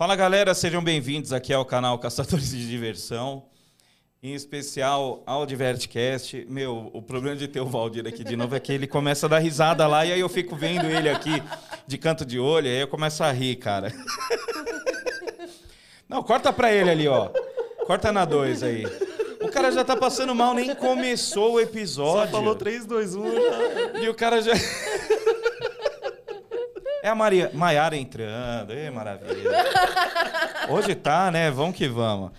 Fala galera, sejam bem-vindos aqui ao canal Caçadores de Diversão, em especial ao Divertcast. Meu, o problema de ter o Valdir aqui de novo é que ele começa a dar risada lá e aí eu fico vendo ele aqui de canto de olho e aí eu começo a rir, cara. Não, corta pra ele ali, ó. Corta na 2 aí. O cara já tá passando mal, nem começou o episódio. Só falou 3, 2, 1 já. E o cara já. É a Maria, Maiara entrando, Ê, maravilha. Hoje tá, né? Vamos que vamos.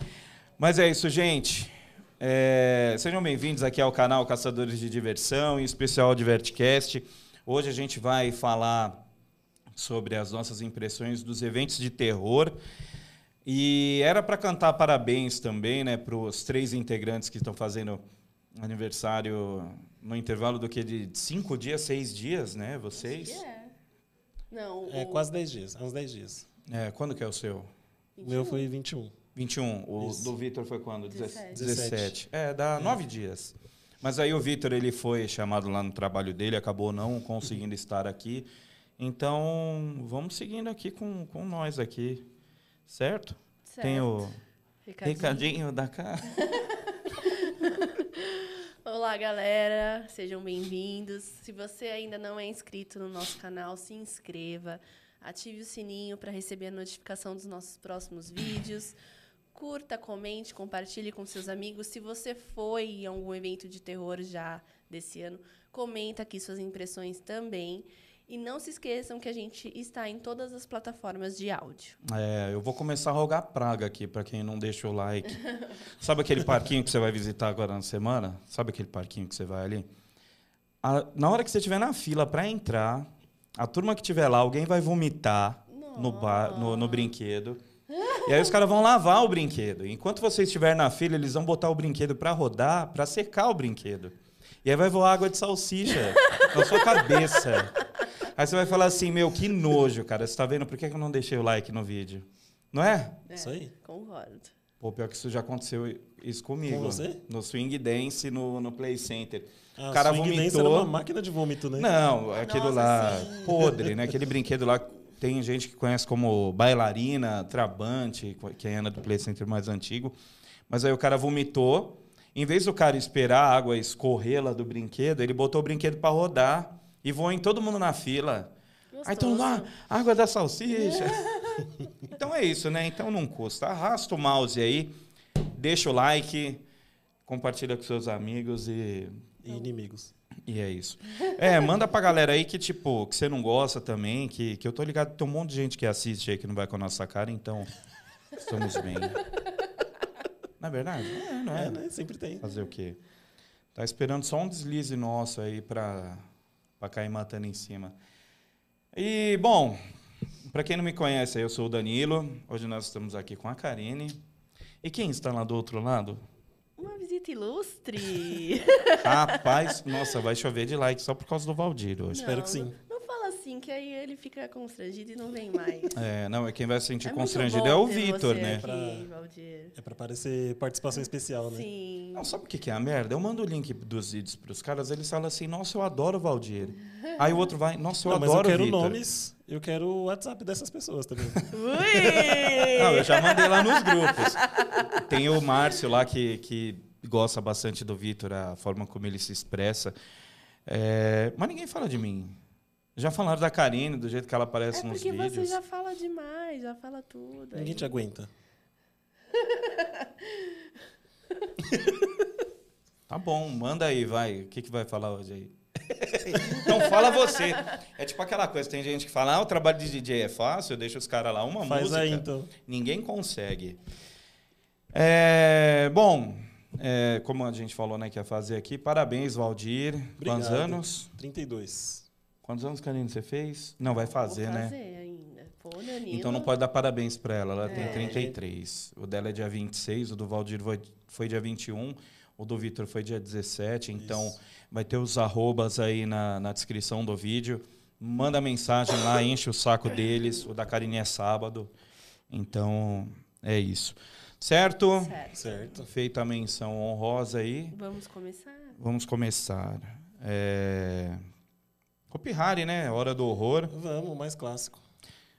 Mas é isso, gente. É, sejam bem-vindos aqui ao canal Caçadores de Diversão, em especial ao Divertcast. Hoje a gente vai falar sobre as nossas impressões dos eventos de terror. E era para cantar parabéns também, né, para os três integrantes que estão fazendo aniversário no intervalo do que de cinco dias, seis dias, né, vocês? É. Não, É o- quase 10 dias, uns 10 dias. É, quando que é o seu? O meu foi 21. 21. O Isso. do Vitor foi quando? 17. 17. É, dá nove dias. Mas aí o Vitor ele foi chamado lá no trabalho dele, acabou não conseguindo estar aqui. Então, vamos seguindo aqui com, com nós aqui. Certo? certo. Tem o Recadinho. recadinho da cara. Olá, galera. Sejam bem-vindos. Se você ainda não é inscrito no nosso canal, se inscreva. Ative o sininho para receber a notificação dos nossos próximos vídeos. Curta, comente, compartilhe com seus amigos. Se você foi em algum evento de terror já desse ano, comenta aqui suas impressões também. E não se esqueçam que a gente está em todas as plataformas de áudio. É, eu vou começar a rogar praga aqui para quem não deixa o like. Sabe aquele parquinho que você vai visitar agora na semana? Sabe aquele parquinho que você vai ali? A- na hora que você estiver na fila para entrar, a turma que estiver lá, alguém vai vomitar no, bar, no, no brinquedo. E aí os caras vão lavar o brinquedo. Enquanto você estiver na fila, eles vão botar o brinquedo para rodar, para secar o brinquedo. E aí vai voar água de salsicha na sua cabeça. Aí você vai falar assim, meu, que nojo, cara. Você tá vendo por que eu não deixei o like no vídeo? Não é? É, Isso aí. Concordo. Pô, pior que isso já aconteceu isso comigo. Com você? No Swing Dance, no, no Play Center. Ah, o cara swing dance vomitou. era uma máquina de vômito, né? Não, aquilo Nossa, lá sim. podre, né? Aquele brinquedo lá tem gente que conhece como bailarina, trabante, quem anda do Play Center mais antigo. Mas aí o cara vomitou. Em vez do cara esperar a água escorrer lá do brinquedo, ele botou o brinquedo para rodar e voou em todo mundo na fila. Aí todo mundo, ah, Gostoso. água da salsicha. então é isso, né? Então não custa. Arrasta o mouse aí, deixa o like, compartilha com seus amigos e E inimigos. e é isso. É, manda pra galera aí que, tipo, que você não gosta também, que, que eu tô ligado tem um monte de gente que assiste aí que não vai com a nossa cara, então estamos bem. Não é verdade? É, não é? É, né? Sempre tem. Fazer o quê? Tá esperando só um deslize nosso aí pra, pra cair matando em cima. E, bom, pra quem não me conhece, eu sou o Danilo. Hoje nós estamos aqui com a Karine. E quem está lá do outro lado? Uma visita ilustre. Rapaz, nossa, vai chover de like só por causa do Valdir hoje. Espero Não, que sim. Não, não fala assim, que aí ele fica constrangido e não vem mais. É, não, é quem vai se sentir É constrangido é o Vitor, né? Aqui, Pra- Valdir. É pra parecer participação especial, né? Sim. Não, sabe o que que é a merda? Eu mando o link dos vídeos pros caras, eles falam assim, nossa, eu adoro o Valdir. Aí o outro vai, nossa, eu Não, mas eu adoro o quero Vitor. nomes, eu quero o WhatsApp dessas pessoas também. Ui! Não, eu já mandei lá nos grupos. Tem o Márcio lá que, que gosta bastante do Vitor, a forma como ele se expressa. É, mas ninguém fala de mim. Já falaram da Karine, do jeito que ela É aparece nos porque você vídeos. já fala demais, já fala tudo. Ninguém aí. te aguenta. Tá bom, manda aí, vai. O que, que vai falar hoje aí? então fala você. É tipo aquela coisa, tem gente que fala, ah, o trabalho de DJ é fácil, deixa os caras lá uma Faz música. aí, então. Ninguém consegue. É, bom, é, como a gente falou né, que ia fazer aqui, parabéns, Valdir. Quantos Obrigado. anos? 32. Quantos anos, Karine, você fez? Não, vai fazer, Vou né? fazer ainda. Pô, Danilo. Então não pode dar parabéns para ela, ela tem É. 33. O dela é dia 26, o do Valdir foi, foi dia 21, o do Vitor foi dia 17. Então Isso. vai ter os arrobas aí na, na descrição do vídeo. Manda mensagem lá, enche o saco deles. O da Karine é sábado. Então é isso. Certo? Certo. Certo. Feita a menção honrosa aí, Vamos começar? vamos começar. É... Hopi Hari, né? Hora do horror. Vamos, mais clássico.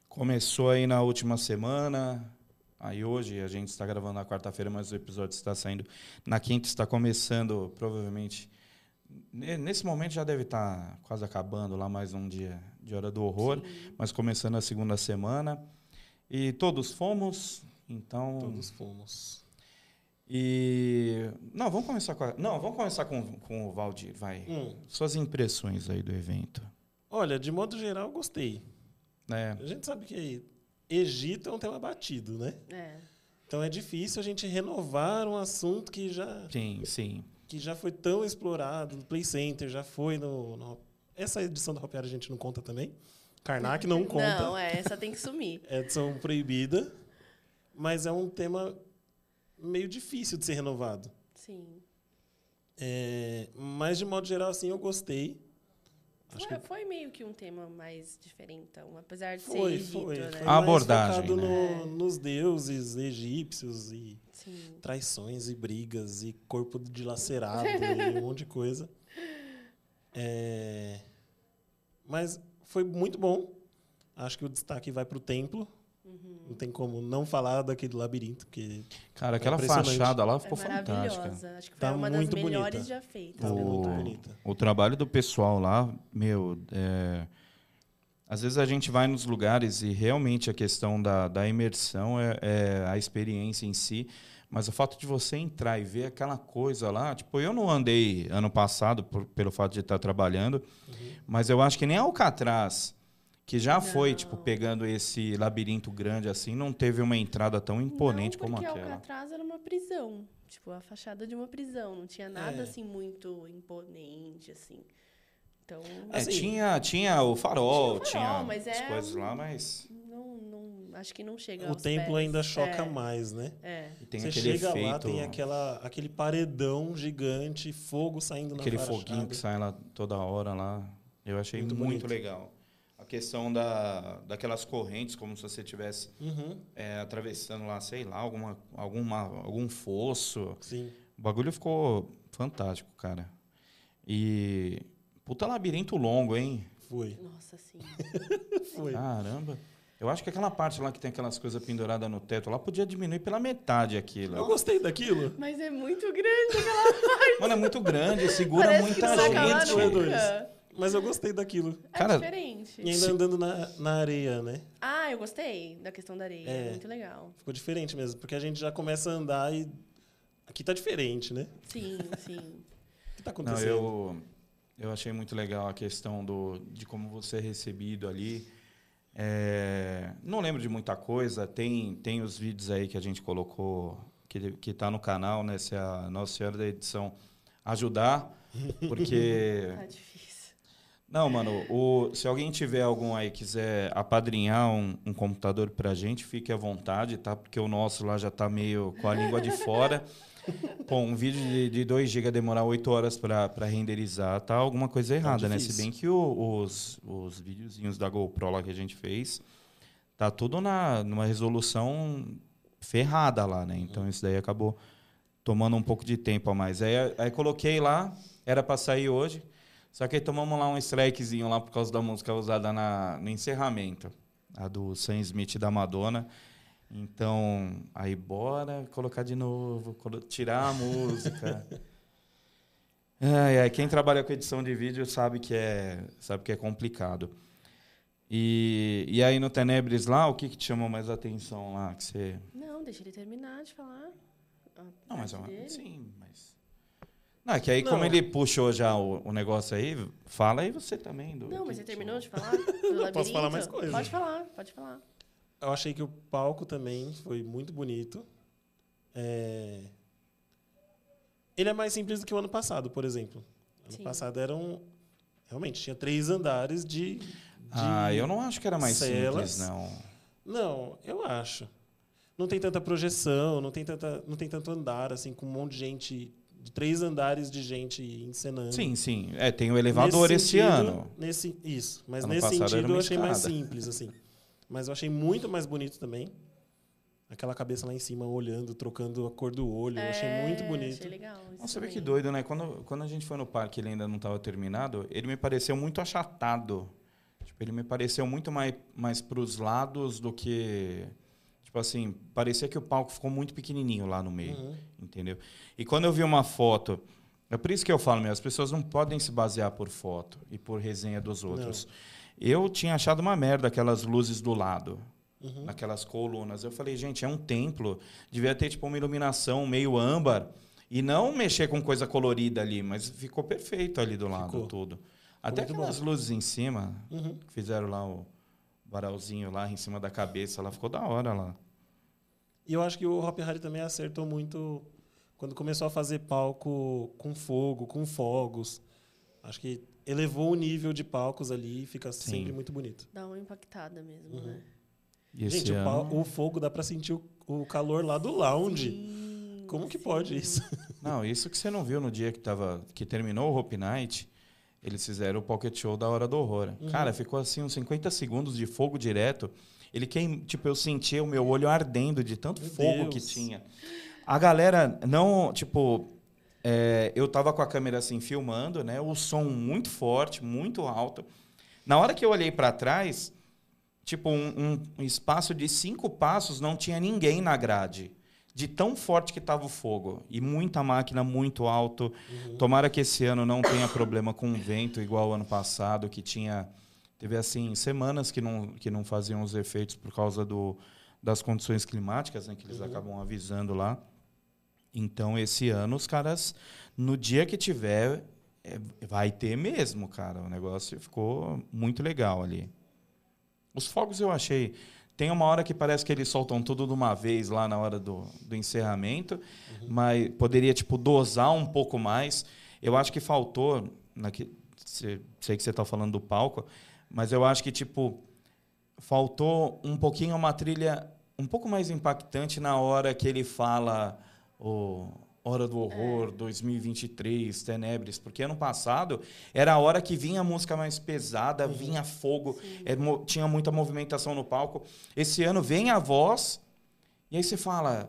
Começou aí na última semana. Aí hoje a gente está gravando na quarta-feira, mas o episódio está saindo na quinta. Está começando, provavelmente. ne- Nesse momento já deve estar quase acabando lá mais um dia de Hora do Horror, Sim. mas começando a segunda semana. E todos fomos, então. Todos fomos. E. Não, vamos começar com a... Não, vamos começar com, com o Valdir, vai. Hum. Suas impressões aí do evento. Olha, de modo geral, gostei. né? A gente sabe que Egito é um tema batido, né? É. Então é difícil a gente renovar um assunto que já, Sim, sim. que já foi tão explorado no Play Center, já foi no. no- Essa edição da Hopiária a gente não conta também. Karnak não conta. Não, é, essa tem que sumir. É edição proibida. Mas é um tema meio difícil de ser renovado. Sim. É, mas, de modo geral, assim, eu gostei. Acho Foi, que foi meio que um tema mais diferentão, apesar de foi, ser Egito, foi. né? foi A abordagem, focado né? no- nos deuses egípcios e Sim. traições e brigas e corpo dilacerado e um monte de coisa. É, Mas foi muito bom. Acho que o destaque vai para o templo. Uhum. Não tem como não falar daquele labirinto, porque Cara, aquela impressionante. fachada lá É ficou fantástica. maravilhosa. Acho que foi Tá uma das muito melhores bonita. já feitas. tá muito bonita. O trabalho do pessoal lá, meu, é... às vezes a gente vai nos lugares e realmente a questão da, da imersão é, é a experiência em si, mas o fato de você entrar e ver aquela coisa lá, tipo, eu não andei ano passado por- pelo fato de estar trabalhando, mas eu acho que nem Alcatraz, que já foi, Não. tipo, pegando esse labirinto grande assim, não teve uma entrada tão imponente não, como porque aquela. Alcatraz era uma prisão. Tipo, a fachada de uma prisão. Não tinha nada, É. assim, muito imponente, assim. Então, É, Assim, tinha, tinha o farol, tinha o tinha, farol, mas as é coisas lá, mas não, não, acho que não chega O templo pés. ainda choca é, mais, né? É. tem Você aquele chega efeito, lá, tem aquela, aquele paredão gigante, fogo saindo aquele na foguinho fachada. que sai lá toda hora lá. Eu achei Muito muito, legal. A questão da, daquelas correntes, como se você estivesse Uhum, é, atravessando lá, sei lá, alguma, alguma, algum fosso. sim. O bagulho ficou fantástico, cara. E. Puta labirinto longo, hein? Foi. Nossa, sim. Foi. Caramba. Eu acho que aquela parte lá que tem aquelas coisas penduradas no teto lá podia diminuir pela metade aquilo. Eu gostei daquilo. Mas é muito grande aquela Mano, é muito grande, segura Parece muita que não vai acabar gente. Mas eu gostei daquilo. É Cara, diferente. E ainda andando na, na areia, né? Ah, eu gostei da questão da areia. É. Muito legal. Ficou diferente mesmo. Porque a gente já começa a andar e. Aqui tá diferente, né? Sim, sim. O que tá Não, acontecendo? eu, eu achei muito legal a questão do, de como você é recebido ali. É, não lembro de muita coisa. Tem, tem os vídeos aí que a gente colocou, que, que tá no canal, né? Se a Nossa Senhora da Edição ajudar, porque... Tá difícil. Não, mano, o, se alguém tiver algum aí quiser apadrinhar um, um computador pra gente, fique à vontade, tá? Porque o nosso lá já tá meio com a língua de fora. Pô, um vídeo de, de 2 GB demorar 8 horas pra pra renderizar, tá alguma coisa errada, né? Se bem que o- os, os videozinhos da GoPro lá que a gente fez, tá tudo na, numa resolução ferrada lá, né? Então isso daí acabou tomando um pouco de tempo a mais. Aí, aí coloquei lá, era pra sair hoje, só que aí tomamos lá um strikezinho lá por causa da música usada na, no encerramento, a do Sam Smith da Madonna. Então, aí bora colocar de novo, colo- tirar a música. Ai, ai, quem trabalha com edição de vídeo sabe que é, sabe que é complicado. E, e aí no Tenebres lá, o que, que te chamou mais atenção lá? Que você... Não, deixa ele terminar de falar. a Não, mas é uma... sim, mas... Não, é que aí como Não. ele puxou já o, o negócio aí, fala aí você também. Do, Não, mas você terminou te de falar? Posso falar mais coisa? Pode falar, pode falar. Eu achei que o palco também foi muito bonito. É, Ele é mais simples do que o ano passado, por exemplo. Ano Sim. passado eram. Realmente, tinha três andares de. de- Ah, eu não acho que era mais celas. simples, não. Não, eu acho. Não tem tanta projeção, não tem, tanta, não tem tanto andar, assim, com um monte de gente. De três andares de gente encenando. Sim, sim. É, tem o elevador Nesse esse sentido, ano. Nesse, isso. Mas Ano nesse sentido eu achei mais simples, assim. Mas eu achei muito mais bonito também. Aquela cabeça lá em cima olhando, trocando a cor do olho. Eu achei muito É, bonito. Achei legal. isso Nossa, você vê que doido, né? Quando, quando a gente foi no parque e ele ainda não estava terminado, ele me pareceu muito achatado. Tipo, ele me pareceu muito mais, mais para os lados do que. Tipo assim, parecia que o palco ficou muito pequenininho lá no meio, Uhum. entendeu? E quando eu vi uma foto. É por isso que eu falo, meu, as pessoas não podem se basear por foto e por resenha dos outros. Eu tinha achado uma merda aquelas luzes do lado, Uhum. naquelas colunas. Eu falei, gente, é um templo, devia ter tipo uma iluminação meio âmbar e não mexer com coisa colorida ali, mas ficou perfeito ali do lado Ficou. tudo. Até aquelas luzes em cima, Uhum. que fizeram lá o varalzinho lá em cima da cabeça, lá ficou da hora lá. E eu acho que o Hop Hari também acertou muito quando começou a fazer palco com fogo, com fogos. Acho que elevou o nível de palcos ali e fica Sim. sempre muito bonito. Dá uma impactada mesmo, Uhum. né? E Gente, o, pau- o fogo dá pra sentir o, o calor lá do lounge. Sim, Como que sim. pode isso? Não, isso que você não viu no dia que, tava, que terminou o Hope Night, eles fizeram o Pocket Show da Hora do Horror. Uhum. Cara, ficou assim uns 50 segundos de fogo direto. Ele queim, tipo, eu sentia o meu olho ardendo de tanto Meu fogo que Deus. tinha. A galera não, tipo, é, eu tava com a câmera assim filmando, né? O som muito forte, muito alto. Na hora que eu olhei para trás, tipo, um, um espaço de cinco passos não tinha ninguém na grade. De tão forte que tava o fogo. E muita máquina muito alto. Tomara que esse ano não tenha problema com vento igual o ano passado, que tinha. Teve assim, semanas que não, que não faziam os efeitos por causa do, das condições climáticas, né, que eles acabam avisando lá. Então, esse ano, os caras, no dia que tiver, é, vai ter mesmo, cara. O negócio ficou muito legal ali. Os fogos eu achei. Tem uma hora que parece que eles soltam tudo de uma vez lá na hora do, do encerramento, mas poderia tipo dosar um pouco mais. Eu acho que faltou, naque, cê- sei que você está falando do palco, mas eu acho que tipo faltou um pouquinho uma trilha um pouco mais impactante na hora que ele fala o Hora do Horror 2023, Tenebres, porque ano passado era a hora que vinha a música mais pesada, vinha fogo, é, tinha muita movimentação no palco. Esse ano vem a voz e aí você fala,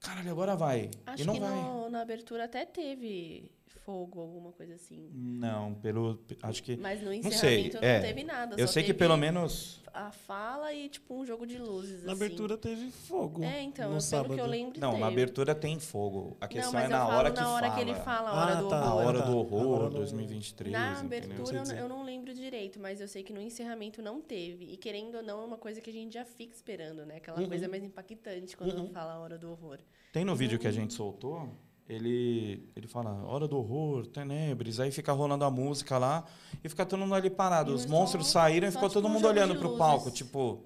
caralho, agora vai. Acho e não que vai. no- na abertura até teve fogo, alguma coisa assim. Não, pelo acho que Mas no sei, encerramento não, é. teve nada. eu só sei que pelo menos A fala e, tipo, um jogo de luzes. Na assim. abertura teve fogo. É, então, no pelo sábado. que eu lembro. não, teve. na abertura tem fogo. A questão não, mas é na hora que na hora fala. que ele fala, a hora Ah, do tá, A horror. hora do horror no- 2023. Na abertura sei eu, não lembro direito, mas eu sei que no encerramento não teve. E querendo ou não, é uma coisa que a gente já fica esperando, né? Aquela Uhum. coisa mais impactante quando Uhum. fala a hora do horror. Tem no vídeo que a gente soltou, ele, ele fala hora do horror, tenebres, aí fica rolando a música lá e fica todo mundo ali parado. E Os monstros saíram e ficou tipo, todo mundo olhando pro palco, tipo.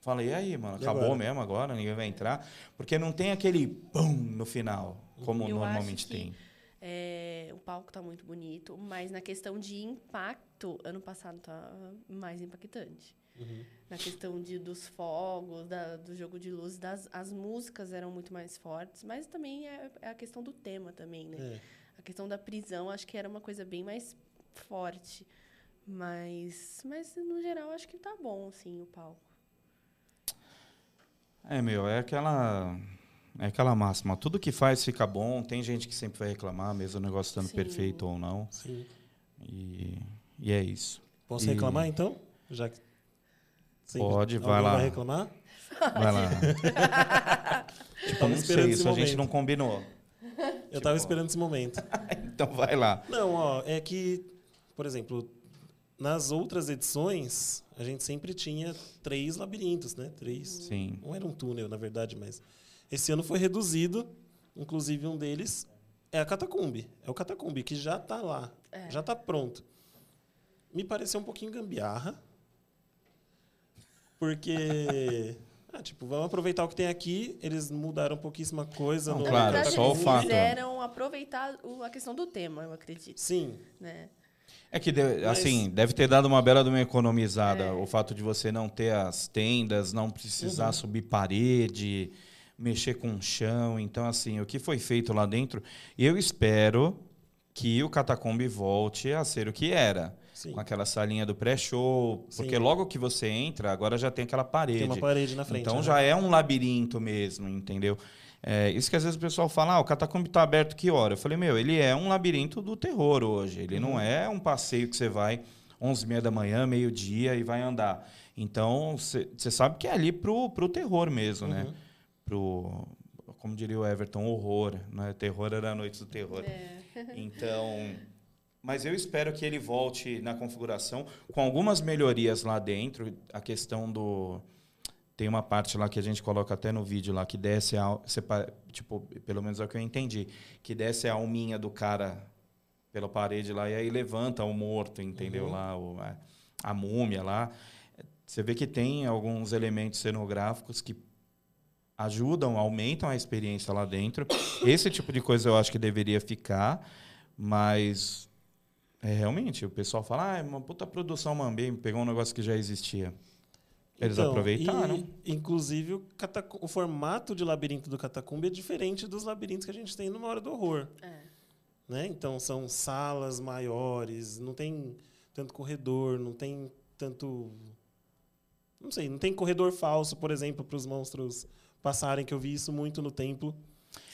Falei, e aí, mano, E acabou agora? mesmo agora, ninguém vai entrar. Porque não tem aquele pum no final, como Eu normalmente acho que tem. É, o palco tá muito bonito, mas na questão de impacto, ano passado tá mais impactante. Uhum. Na questão de, dos fogos, da- do jogo de luz, das, as músicas eram muito mais fortes, mas também é, é a questão do tema também, né? É. A questão da prisão, acho que era uma coisa bem mais forte. Mas, mas no geral, acho que tá bom, sim, o palco. É, meu, é aquela. É aquela máxima. Tudo que faz fica bom. Tem gente que sempre vai reclamar, mesmo o negócio estando Sim. perfeito ou não. Sim. E, e é isso. Posso E- reclamar então? Já que Pode, vai lá. vai reclamar? Vai lá. Tava não sei, isso a gente momento. não combinou. Eu tava Tipo- esperando esse momento. Então vai lá. Não, ó, é que, por exemplo, nas outras edições, a gente sempre tinha três labirintos, né? Três. Sim. Não era um túnel, na verdade, mas esse ano foi reduzido. Inclusive, um deles é a Catacumbi. É o Catacumbi, que já está lá. É. Já está pronto. Me pareceu um pouquinho gambiarra. Porque. Ah, tipo, vamos aproveitar o que tem aqui. Eles mudaram pouquíssima coisa Não, no Na claro, verdade, só o eles fato. quiseram aproveitar o- a questão do tema, eu acredito. Sim. Né? É que, de- Mas- assim, deve ter dado uma bela de uma economizada. É. O fato de você não ter as tendas, não precisar Uhum. subir parede, mexer com o chão. Então, assim, o que foi feito lá dentro, eu espero que o Catacombe volte a ser o que era. Sim. Com aquela salinha do pré-show. Porque logo que você entra, agora já tem aquela parede. Tem uma parede na frente. Então né? já é um labirinto mesmo, entendeu? É, isso que às vezes o pessoal fala, ah, o catacumbi está aberto que hora? Eu falei, meu, ele é um labirinto do terror hoje. Ele Uhum. não é um passeio que você vai 11 e meia da manhã, meio-dia e vai andar. Então, você sabe que é ali pro, pro terror mesmo, né? Uhum. Pro, como diria o Everton, horror. Né? Terror era a noite do terror. É. Então, mas eu espero que ele volte na configuração com algumas melhorias lá dentro. A questão do tem uma parte lá que a gente coloca até no vídeo lá que desce a tipo, pelo menos é o que eu entendi, que desce a alminha do cara pela parede lá e aí levanta o morto, entendeu? Lá o, a, a múmia lá. Você vê que tem alguns elementos cenográficos que ajudam, aumentam a experiência lá dentro. Esse tipo de coisa eu acho que deveria ficar, mas é, realmente o pessoal fala, ah, é uma puta produção Mambem, pegou um negócio que já existia. Eles Então, aproveitaram. e, inclusive, o, o formato de labirinto do Catacumbi é diferente dos labirintos que a gente tem numa hora do horror. É. Né? Então, são salas maiores, não tem tanto corredor, não tem tanto. Não sei, não tem corredor falso, por exemplo, para os monstros passarem, que eu vi isso muito no templo.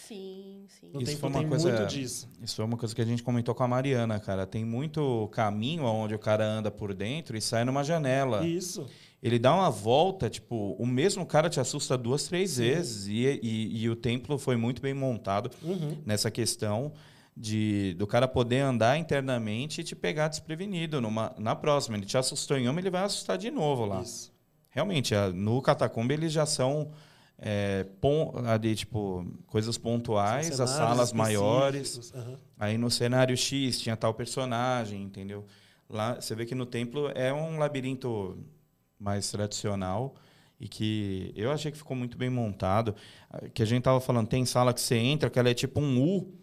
Sim, sim. No Isso templo foi uma tem coisa- muito disso. Isso foi uma coisa que a gente comentou com a Mariana, cara. Tem muito caminho onde o cara anda por dentro e sai numa janela. Isso. Ele dá uma volta, tipo, o mesmo cara te assusta duas, três vezes. E, e, e o templo foi muito bem montado Uhum. nessa questão de do cara poder andar internamente e te pegar desprevenido. Numa, na próxima, ele te assustou em uma, ele vai assustar de novo lá. Isso. Realmente, a- no Catacumba eles já são é, pon- ali, tipo, coisas pontuais, as salas maiores. Aham. Aí no cenário X tinha tal personagem, entendeu? Lá você vê que no templo é um labirinto mais tradicional e que eu achei que ficou muito bem montado. Que a gente tava falando, tem sala que você entra que ela é tipo um U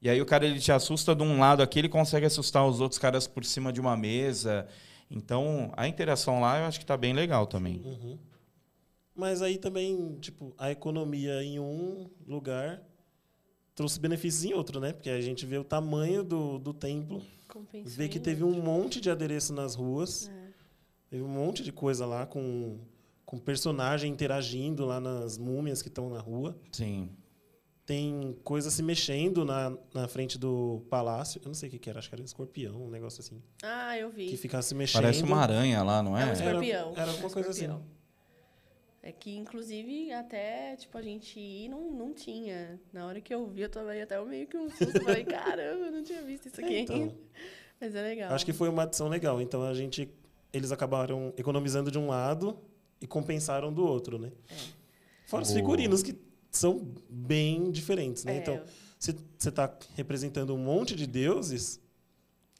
e aí o cara ele te assusta de um lado aqui, ele consegue assustar os outros caras por cima de uma mesa. Então, a interação lá eu acho que tá bem legal também. Uhum. Mas aí também, tipo, a economia em um lugar trouxe benefícios em outro, né? Porque a gente vê o tamanho do, do templo, Compensou vê que teve um monte de adereço nas ruas, É. teve um monte de coisa lá com, com personagem interagindo lá nas múmias que estão na rua. Sim. Tem coisa se mexendo na, na frente do palácio. Eu não sei o que, que era, acho que era um escorpião, um negócio assim. Ah, eu vi. Que ficava se mexendo. Parece uma aranha lá, não É um é? escorpião. Era alguma É um coisa assim. É que, inclusive, até, tipo, a gente ir não, não tinha. Na hora que eu vi, eu tomei até meio que um susto. Eu Falei, caramba, eu não tinha visto isso aqui Então. ainda. Mas é legal. Acho que foi uma adição legal. Então a gente, eles acabaram economizando de um lado e compensaram do outro, né? É. Fora os figurinos que são bem diferentes, né? É, Então, se você está representando um monte de deuses,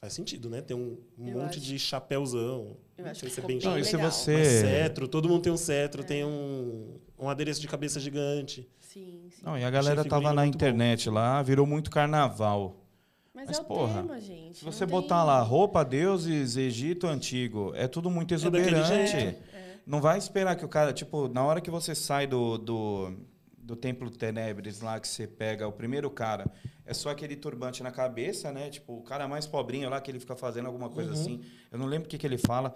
faz sentido, né? Tem um um monte acho- de chapéuzão. Eu acho sei que é bem bem Não, e legal. você- Mas cetro, todo mundo tem um cetro, tem um, um adereço de cabeça gigante. Sim, sim. Não, e a galera tava na muito bom. internet lá, virou muito carnaval. Mas, Mas, é o porra, tema, gente. Se você tem- botar lá roupa, deuses, Egito antigo, é tudo muito daquele exuberante. É. Não vai esperar que o cara, tipo, na hora que você sai do, do, do Templo Tenebres lá, que você pega o primeiro cara, é só aquele turbante na cabeça, né? Tipo, o cara mais pobrinho lá, que ele fica fazendo alguma coisa Uhum. assim. Eu não lembro o que, que ele fala,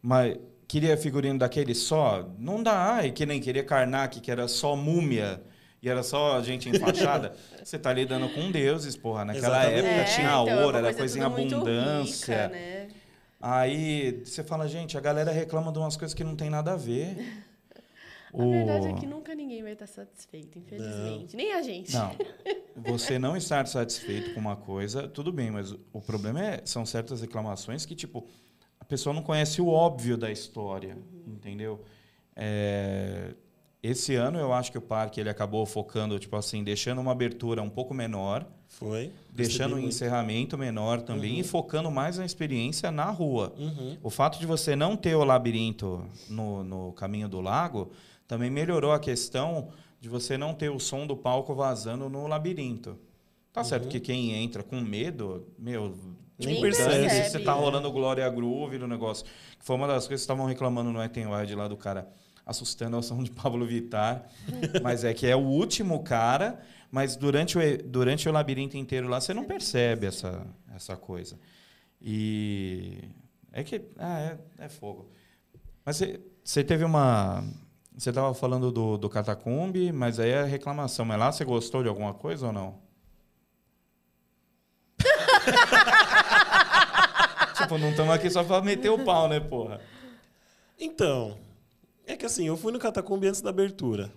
mas queria figurino daquele só? Não dá. Ai, que nem queria Karnak, que era só múmia. E era só gente enfaixada. Você tá lidando com deuses, porra. Naquela Exatamente. época É, tinha então, é ouro, era coisa coisa em abundância. rica, né? Aí você fala, gente, a galera reclama de umas coisas que não tem nada a ver. A verdade é que nunca ninguém vai estar satisfeito, infelizmente. Nem a gente. Não. Você não estar satisfeito com uma coisa, tudo bem, mas o problema é são certas reclamações que, tipo, a pessoa não conhece o óbvio da história, entendeu? É, esse ano eu acho que o parque ele acabou focando, tipo assim, deixando uma abertura um pouco menor, Foi. deixando um encerramento menor também Uhum. e focando mais na experiência na rua. Uhum. O fato de você não ter o labirinto no, no caminho do lago também melhorou a questão de você não ter o som do palco vazando no labirinto. Tá certo Uhum. que quem entra com medo, meu, Nem percebe. dane-se, você tá rolando Glória Groove no negócio. Que foi uma das coisas que estavam reclamando no Ethan Wide lá do cara assustando ao som de Pablo Vittar. mas é que é o último cara, mas durante o, durante o labirinto inteiro lá você não percebe essa, essa coisa. E é que ah, é, é fogo. Mas você teve uma. Você estava falando do, do Catacumbi, mas aí é reclamação. Mas lá você gostou de alguma coisa ou não? tipo, não estamos aqui só pra meter o pau, né, porra? Então, é que assim, eu fui no Catacumbi antes da abertura.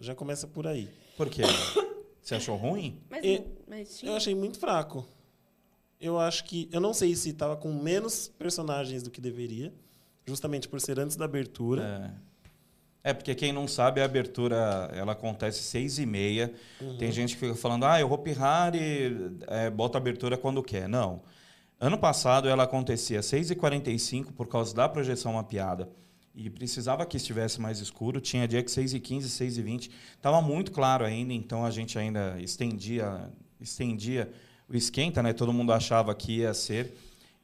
Já começa por aí. Por quê? Você achou ruim? Mas, E- mas tinha. Eu achei muito fraco. Eu acho que. Eu não sei se tava com menos personagens do que deveria. Justamente por ser antes da abertura. É. É, porque quem não sabe, a abertura ela acontece seis e meia. Tem gente que fica falando, ah, o Hopi Hari é, bota a abertura quando quer. Não. Ano passado ela acontecia às 6h45 por causa da projeção mapeada. E precisava que estivesse mais escuro. Tinha dia que 6h15, 6h20. Estava muito claro ainda, então a gente ainda estendia, estendia o esquenta, né? Todo mundo achava que ia ser.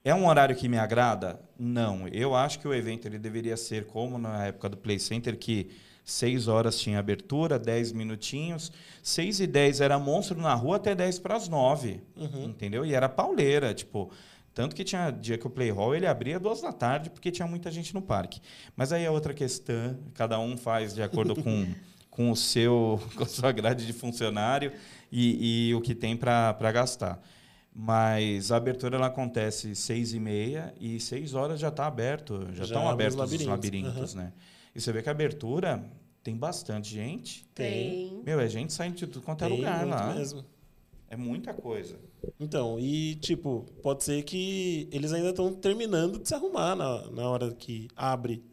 É um horário que me agrada? Não. Eu acho que o evento ele deveria ser como na época do Play Center, que 6 horas tinha abertura, 10 minutinhos. 6 e 10 era monstro na rua até 10 para as 9. Entendeu? E era pauleira, tipo. Tanto que tinha dia que o Play Hall ele abria duas da tarde, porque tinha muita gente no parque. Mas aí é outra questão, cada um faz de acordo com, com o seu, com a sua grade de funcionário e, e o que tem para gastar. Mas a abertura ela acontece seis e meia e seis horas já está aberto, já Já estão abertos os labirintos, labirintos, né? E você vê que a abertura tem bastante gente. Tem. Meu, é gente saindo de tudo quanto é Tem lugar muito lá. mesmo. É muita coisa. Então, e tipo, pode ser que eles ainda estão terminando de se arrumar na, na hora que abre.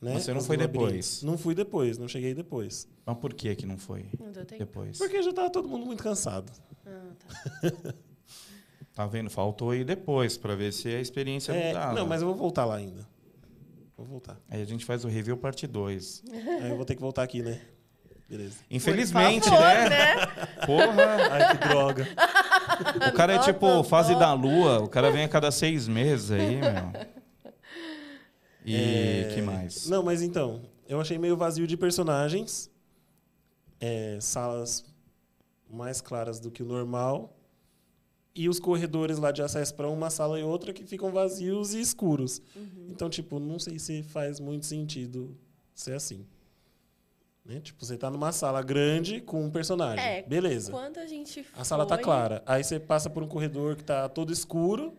Né, Você não os foi labirintos. depois? Não fui depois, não cheguei depois. Mas por que que não foi Não deu tempo. depois? Porque já tava todo mundo muito cansado. Ah, tá. Tá vendo? Faltou ir depois para ver se a experiência É, mudava. não, mas eu vou voltar lá ainda. Vou voltar. Aí a gente faz o review parte 2. Aí eu vou ter que voltar aqui, né? Beleza. Infelizmente, favor, né? Porra, Ai, que droga. o cara é tipo fase da lua. O cara vem a cada seis meses aí, meu. E É, que mais? Não, mas então, eu achei meio vazio de personagens. É, salas mais claras do que o normal. E os corredores lá de acesso para uma sala e outra que ficam vazios e escuros. Uhum. Então, tipo, não sei se faz muito sentido ser assim. Né? Tipo, você tá numa sala grande com um personagem. É, Beleza. Quando a gente A sala tá foi- clara. Aí você passa por um corredor que tá todo escuro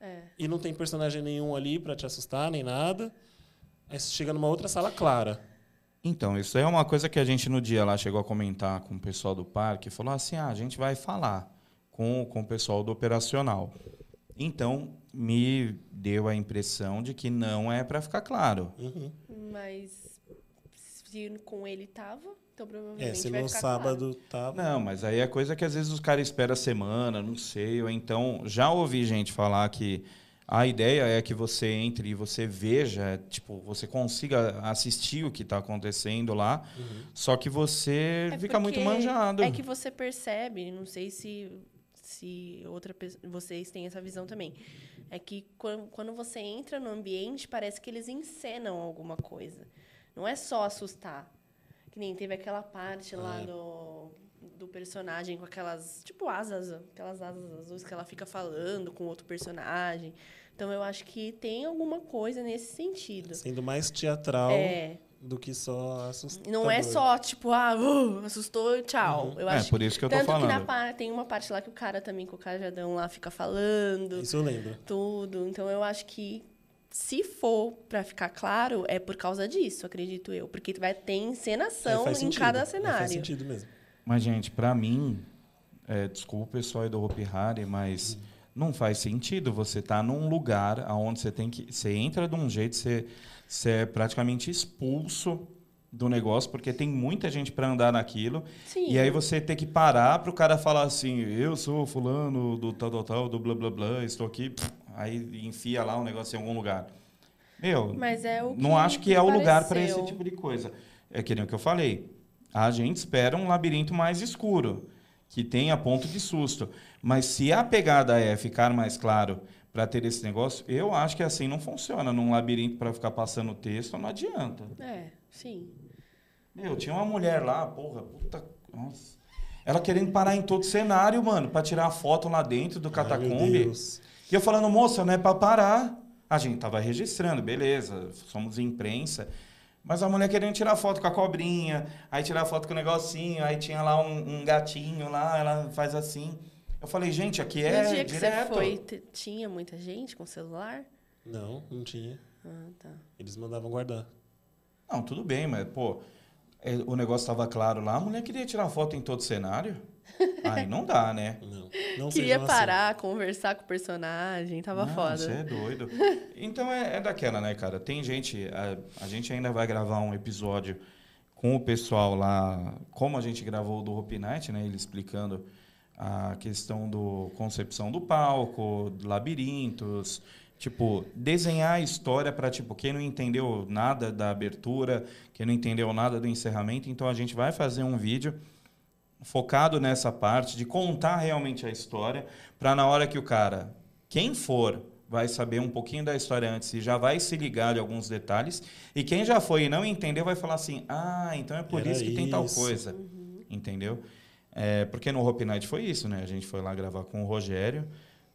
É. e não tem personagem nenhum ali para te assustar, nem nada. Aí você chega numa outra sala clara. Então, isso aí é uma coisa que a gente no dia lá chegou a comentar com o pessoal do parque. Falou assim: ah, a gente vai falar com, com o pessoal do operacional. Então, me deu a impressão de que não é para ficar claro. Uhum. Mas se com ele tava, então É, provavelmente se vai no ficar sábado tá. Não, mas aí é coisa que às vezes os caras esperam a semana, não sei. Ou então, já ouvi gente falar que a ideia é que você entre e você veja, tipo, você consiga assistir o que está acontecendo lá, só que você É fica muito manjado. É que você percebe, não sei se, se outra vocês têm essa visão também. É que quando, quando você entra no ambiente, parece que eles encenam alguma coisa. Não é só assustar. Que nem teve aquela parte lá É. do, do personagem com aquelas, tipo, asas, aquelas asas azuis que ela fica falando com outro personagem. Então eu acho que tem alguma coisa nesse sentido. Sendo mais teatral É, do que só assustador. não é só, tipo, ah, uh, assustou, tchau. Eu É, acho por isso que eu tô tanto falando. que na tem uma parte lá que o cara também, com o cajadão lá, fica falando Isso eu lembro. tudo. Então, eu acho que se for pra ficar claro, é por causa disso, acredito eu. Porque vai ter encenação faz em cada Aí Faz cenário. sentido mesmo. Mas, gente, pra mim, é, desculpa o pessoal aí do Hopi Hari, mas não faz sentido você estar num lugar onde você tem que. Você entra de um jeito, você, você é praticamente expulso do negócio, porque tem muita gente para andar naquilo. Sim. E aí você tem que parar para o cara falar assim: eu sou fulano do tal, tal, tal, do blá, blá, blá, estou aqui. Aí enfia lá um negócio em algum lugar. Meu, Mas é o que não acho que é o lugar para esse tipo de coisa. É que nem o que eu falei. A gente espera um labirinto mais escuro, que tenha ponto de susto. Mas se a pegada é ficar mais claro para ter esse negócio, eu acho que assim não funciona. Num labirinto para ficar passando texto, não adianta. É, sim. Meu, tinha uma mulher lá, porra, puta. Nossa. Ela querendo parar em todo cenário, mano, para tirar a foto lá dentro do catacombe. Deus. E eu falando, moça, não é para parar. A gente tava registrando, beleza, somos imprensa. Mas a mulher querendo tirar foto com a cobrinha, aí tirar foto com o negocinho, aí tinha lá um, um gatinho lá, ela faz assim. Eu falei, gente, aqui no é dia que direto. você foi, tinha muita gente com celular? Não, não tinha. Ah, tá. Eles mandavam guardar. Não, tudo bem, mas, pô, é, o negócio estava claro lá, a mulher queria tirar foto em todo cenário. Aí não dá, né? Não. Não Queria sejam assim. parar, conversar com o personagem, tava não, foda. Você é doido. Então é, é daquela, né, cara? Tem gente. A, a gente ainda vai gravar um episódio com o pessoal lá, como a gente gravou o do Hope Night, né? Ele explicando a questão do concepção do palco, labirintos. Tipo, desenhar a história para tipo, quem não entendeu nada da abertura, quem não entendeu nada do encerramento, então a gente vai fazer um vídeo focado nessa parte de contar realmente a história, para na hora que o cara, quem for, vai saber um pouquinho da história antes e já vai se ligar de alguns detalhes, e quem já foi e não entendeu vai falar assim: "Ah, então é por Era isso que tem tal isso." coisa". Entendeu? É, porque no Hope Night foi isso, né? A gente foi lá gravar com o Rogério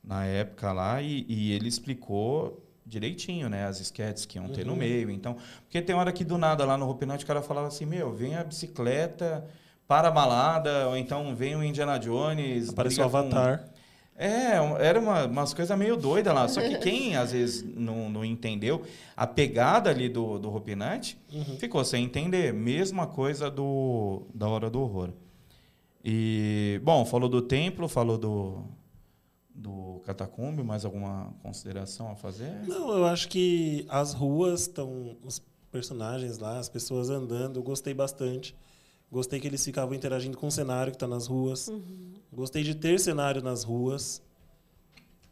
na época lá e, e ele explicou direitinho, né? As sketches que iam ter no Uhum. meio. Então, porque tem hora que do nada lá no Hope Night o cara falava assim: "Meu, vem a bicicleta para a balada, ou então vem o Indiana Jones. Apareceu o briga com- Avatar. É, era uma, umas coisas meio doidas lá. Só que quem às vezes não, não entendeu a pegada ali do, do Hope Night Uhum. ficou sem entender. Mesma coisa do da Hora do Horror. E, bom, falou do templo, falou do, do catacumbi, mais alguma consideração a fazer? Não, eu acho que as ruas estão. Os personagens lá, as pessoas andando, eu gostei bastante. Gostei que eles ficavam interagindo com o cenário que está nas ruas. Gostei de ter cenário nas ruas.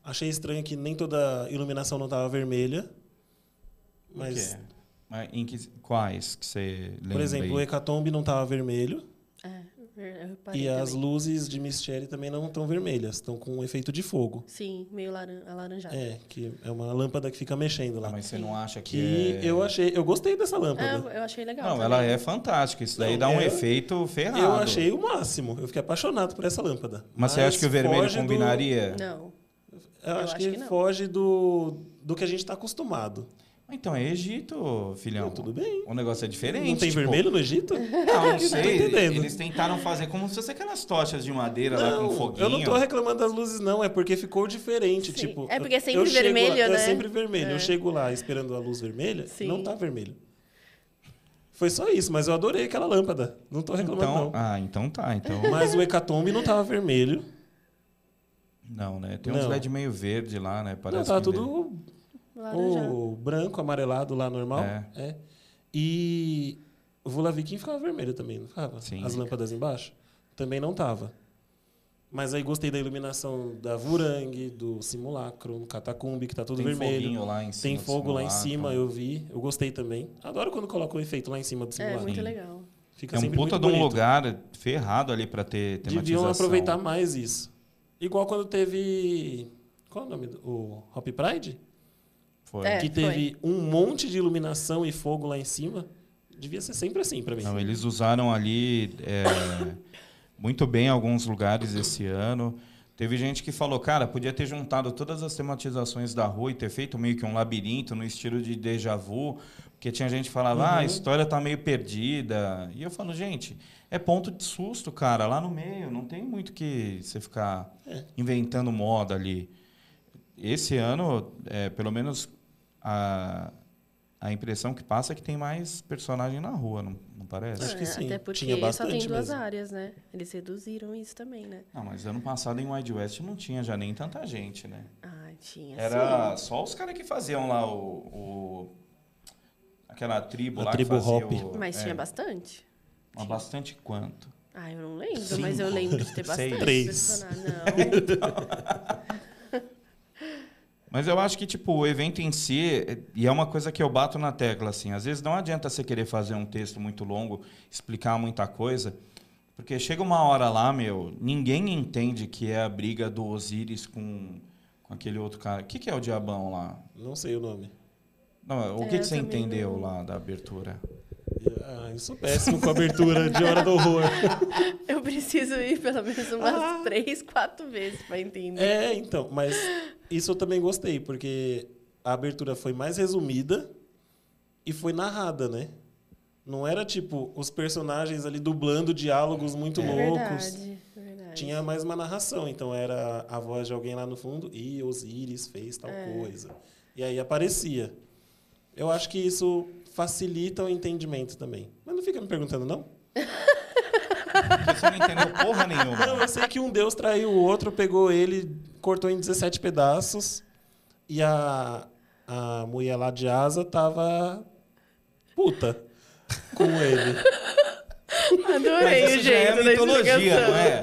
Achei estranho que nem toda iluminação não estava vermelha. Mas, O quê? Mas em que, quais que você lembra por exemplo, o aí? Hecatombe não estava vermelho. É, eu E as também. luzes de Mystery também não estão vermelhas. Estão com um efeito de fogo. Sim, meio laran alaranjado. É, que é uma lâmpada que fica mexendo lá. Ah, mas você não acha que, Que é... eu achei. Eu gostei dessa É, lâmpada. eu achei legal. Não, também. ela é fantástica. Isso daí Não, dá um é- efeito ferrado. Eu achei o máximo. Eu fiquei apaixonado por essa lâmpada. Mas, você acha que o vermelho foge do- combinaria? Não. Eu, Eu acho, acho que, que não. foge do, do que a gente está acostumado. Então, é Egito, filhão. Não, tudo bem. O negócio é diferente. não tem tipo, vermelho no Egito? Não, não Não tô sei. entendendo. Eles tentaram fazer como se fosse aquelas tochas de madeira lá com Não, foguinho. eu não tô reclamando das luzes, não. É porque ficou diferente. Sim. Tipo, É porque é eu- sempre eu chego vermelho, lá- né? É sempre vermelho. É. Eu chego lá esperando a luz vermelha, Sim. não tá vermelho. Foi só isso, mas eu adorei aquela lâmpada. Não tô reclamando, Então, não. ah, então tá. Então, Mas o Hecatombe não tava vermelho. não, né? Tem uns Não. LED meio verde lá, né? Parece não, tava que tudo Laranjado. o branco, amarelado lá normal. É. É. E o Vulaviquim ficava vermelho também, não ficava? Sim. As lâmpadas embaixo? Também não tava. Mas aí gostei da iluminação da Vurang, do simulacro, no catacumbi, que tá tudo tem vermelho. foguinho lá em cima. Tem fogo lá em cima, eu vi. Eu gostei também. Adoro quando coloca o efeito lá em cima do É, simulacro. muito Sim. legal. Fica É um puta muito de um lugar ferrado ali pra ter tematização. Deviam aproveitar mais isso. Igual quando teve... Qual é o nome? do- O Hop Pride? Foi. É. que teve um monte de iluminação e fogo lá em cima. Devia ser sempre assim pra mim. Não, eles usaram ali é, muito bem alguns lugares esse ano. Teve gente que falou, cara, podia ter juntado todas as tematizações da rua e ter feito meio que um labirinto no estilo de déjà vu, porque tinha gente que falava, ah, a Uhum. história tá meio perdida. E eu falo, gente, é ponto de susto, cara, lá no meio, não tem muito que você ficar É. inventando moda ali. Esse ano, é, pelo menos a, a impressão que passa é que tem mais personagem na rua, não, não parece? Acho que É, sim. Até porque Tinha só tem bastante duas mesmo. áreas, né? Eles reduziram isso também, né? Não, mas ano passado em Wide West não tinha já nem tanta gente, né? Ah, tinha Era sim. só os caras que faziam lá o, o- aquela tribo A lá tribo que fazia Hop. o, Mas é, tinha bastante? Mas bastante quanto? Ah, eu não lembro, Cinco, mas eu lembro de ter seis. bastante Três. personagem. Não. Mas eu acho que, tipo, o evento em si, é- e é uma coisa que eu bato na tecla, assim, às vezes não adianta você querer fazer um texto muito longo, explicar muita coisa, porque chega uma hora lá, meu, ninguém entende que é a briga do Osiris com, com aquele outro cara. O que, que é o diabão lá? Não sei o nome. Não, o É, que, que eu você entendeu não. lá da abertura? Ah, eu sou péssimo com abertura de Hora do Horror. Eu preciso ir pelo menos umas Ah. três, quatro vezes pra entender. É, então, mas isso eu também gostei, porque a abertura foi mais resumida e foi narrada, né? Não era tipo os personagens ali dublando diálogos muito É loucos. verdade, é verdade. tinha mais uma narração. Então era a voz de alguém lá no fundo e Osíris fez tal É. coisa. E aí aparecia. Eu acho que isso facilita o entendimento também. Mas não fica me perguntando, não? Porque você não entendeu porra nenhuma. Não, eu sei que um deus traiu o outro, pegou ele, cortou em 17 pedaços. E a, a mulher lá de asa tava puta com ele. Adorei Mas o isso já é da mitologia, não é?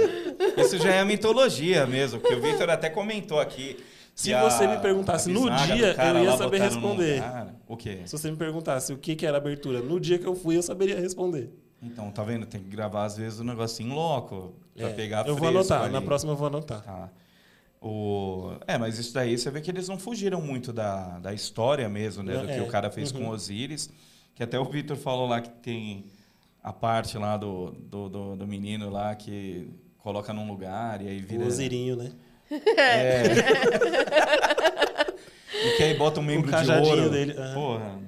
Isso já é mitologia mesmo, porque o Victor até comentou aqui. Se que a- você me perguntasse a no dia, eu ia saber responder. O quê? Se você me perguntasse o que, que era abertura no dia que eu fui, eu saberia responder. Então, tá vendo? Tem que gravar, às vezes, um negocinho louco. Pra É, pegar eu vou anotar, ali. na próxima eu vou anotar. Tá. O... É, mas isso daí você vê que eles não fugiram muito da, da história mesmo, né? Do É, que o cara fez uhum. com Osíris. Que até o Victor falou lá que tem a parte lá do, do, do, do menino lá que coloca num lugar e aí vira. O Osirinho, né? É. e que aí bota um membro de ouro. dele, aham. Porra.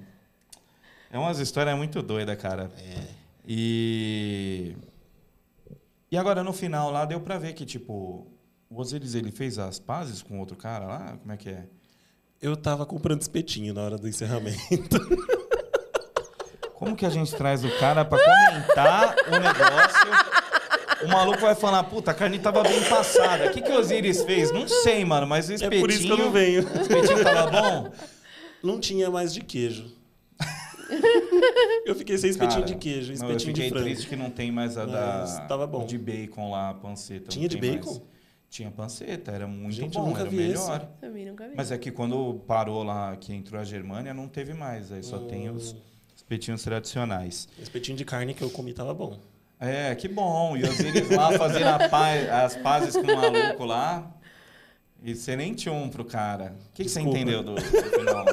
É umas histórias muito doidas, cara. É. E. E agora no final lá deu pra ver que, tipo, o Osiris ele fez as pazes com outro cara lá? Como é que é? Eu tava comprando espetinho na hora do encerramento. Como que a gente traz o cara pra comentar o negócio? O maluco vai falar, puta, a carne tava bem passada. O que, que o Osiris fez? Não sei, mano, mas o É espetinho. por isso que eu não venho. O espetinho tava bom? Não tinha mais de queijo. Eu fiquei sem espetinho Cara, de queijo, não, espetinho eu fiquei de frango. triste que não tem mais a da tava bom. de bacon lá, a panceta. não Tinha de bacon? mais. Tinha panceta, era muito Gente, bom, nunca era o vi melhor. Também nunca vi. Mas é que quando parou lá, que entrou a Germânia, não teve mais. Aí só Hum. tem os espetinhos tradicionais. Espetinho de carne que eu comi tava bom. É, que bom. E os eles lá fazendo paz- as pazes com o maluco lá. E você nem tinha um pro cara. O que, que você entendeu do, do final?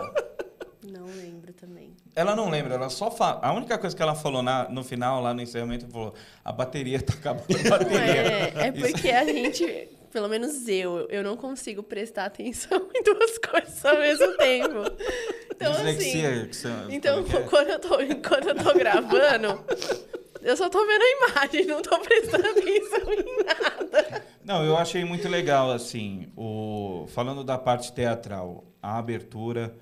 Não lembro também. Ela não lembra, ela só fala. A única coisa que ela falou na- no final, lá no encerramento, falou: a bateria tá acabando a Não, bateria. é, é Isso- porque a gente, pelo menos eu, eu não consigo prestar atenção em duas coisas ao mesmo tempo. Então, assim. Dislexia, que você- Então, como é é? quando eu tô, enquanto eu tô gravando, eu só tô vendo a imagem, não tô prestando atenção em nada. Não, eu achei muito legal, assim, o... falando da parte teatral, a abertura,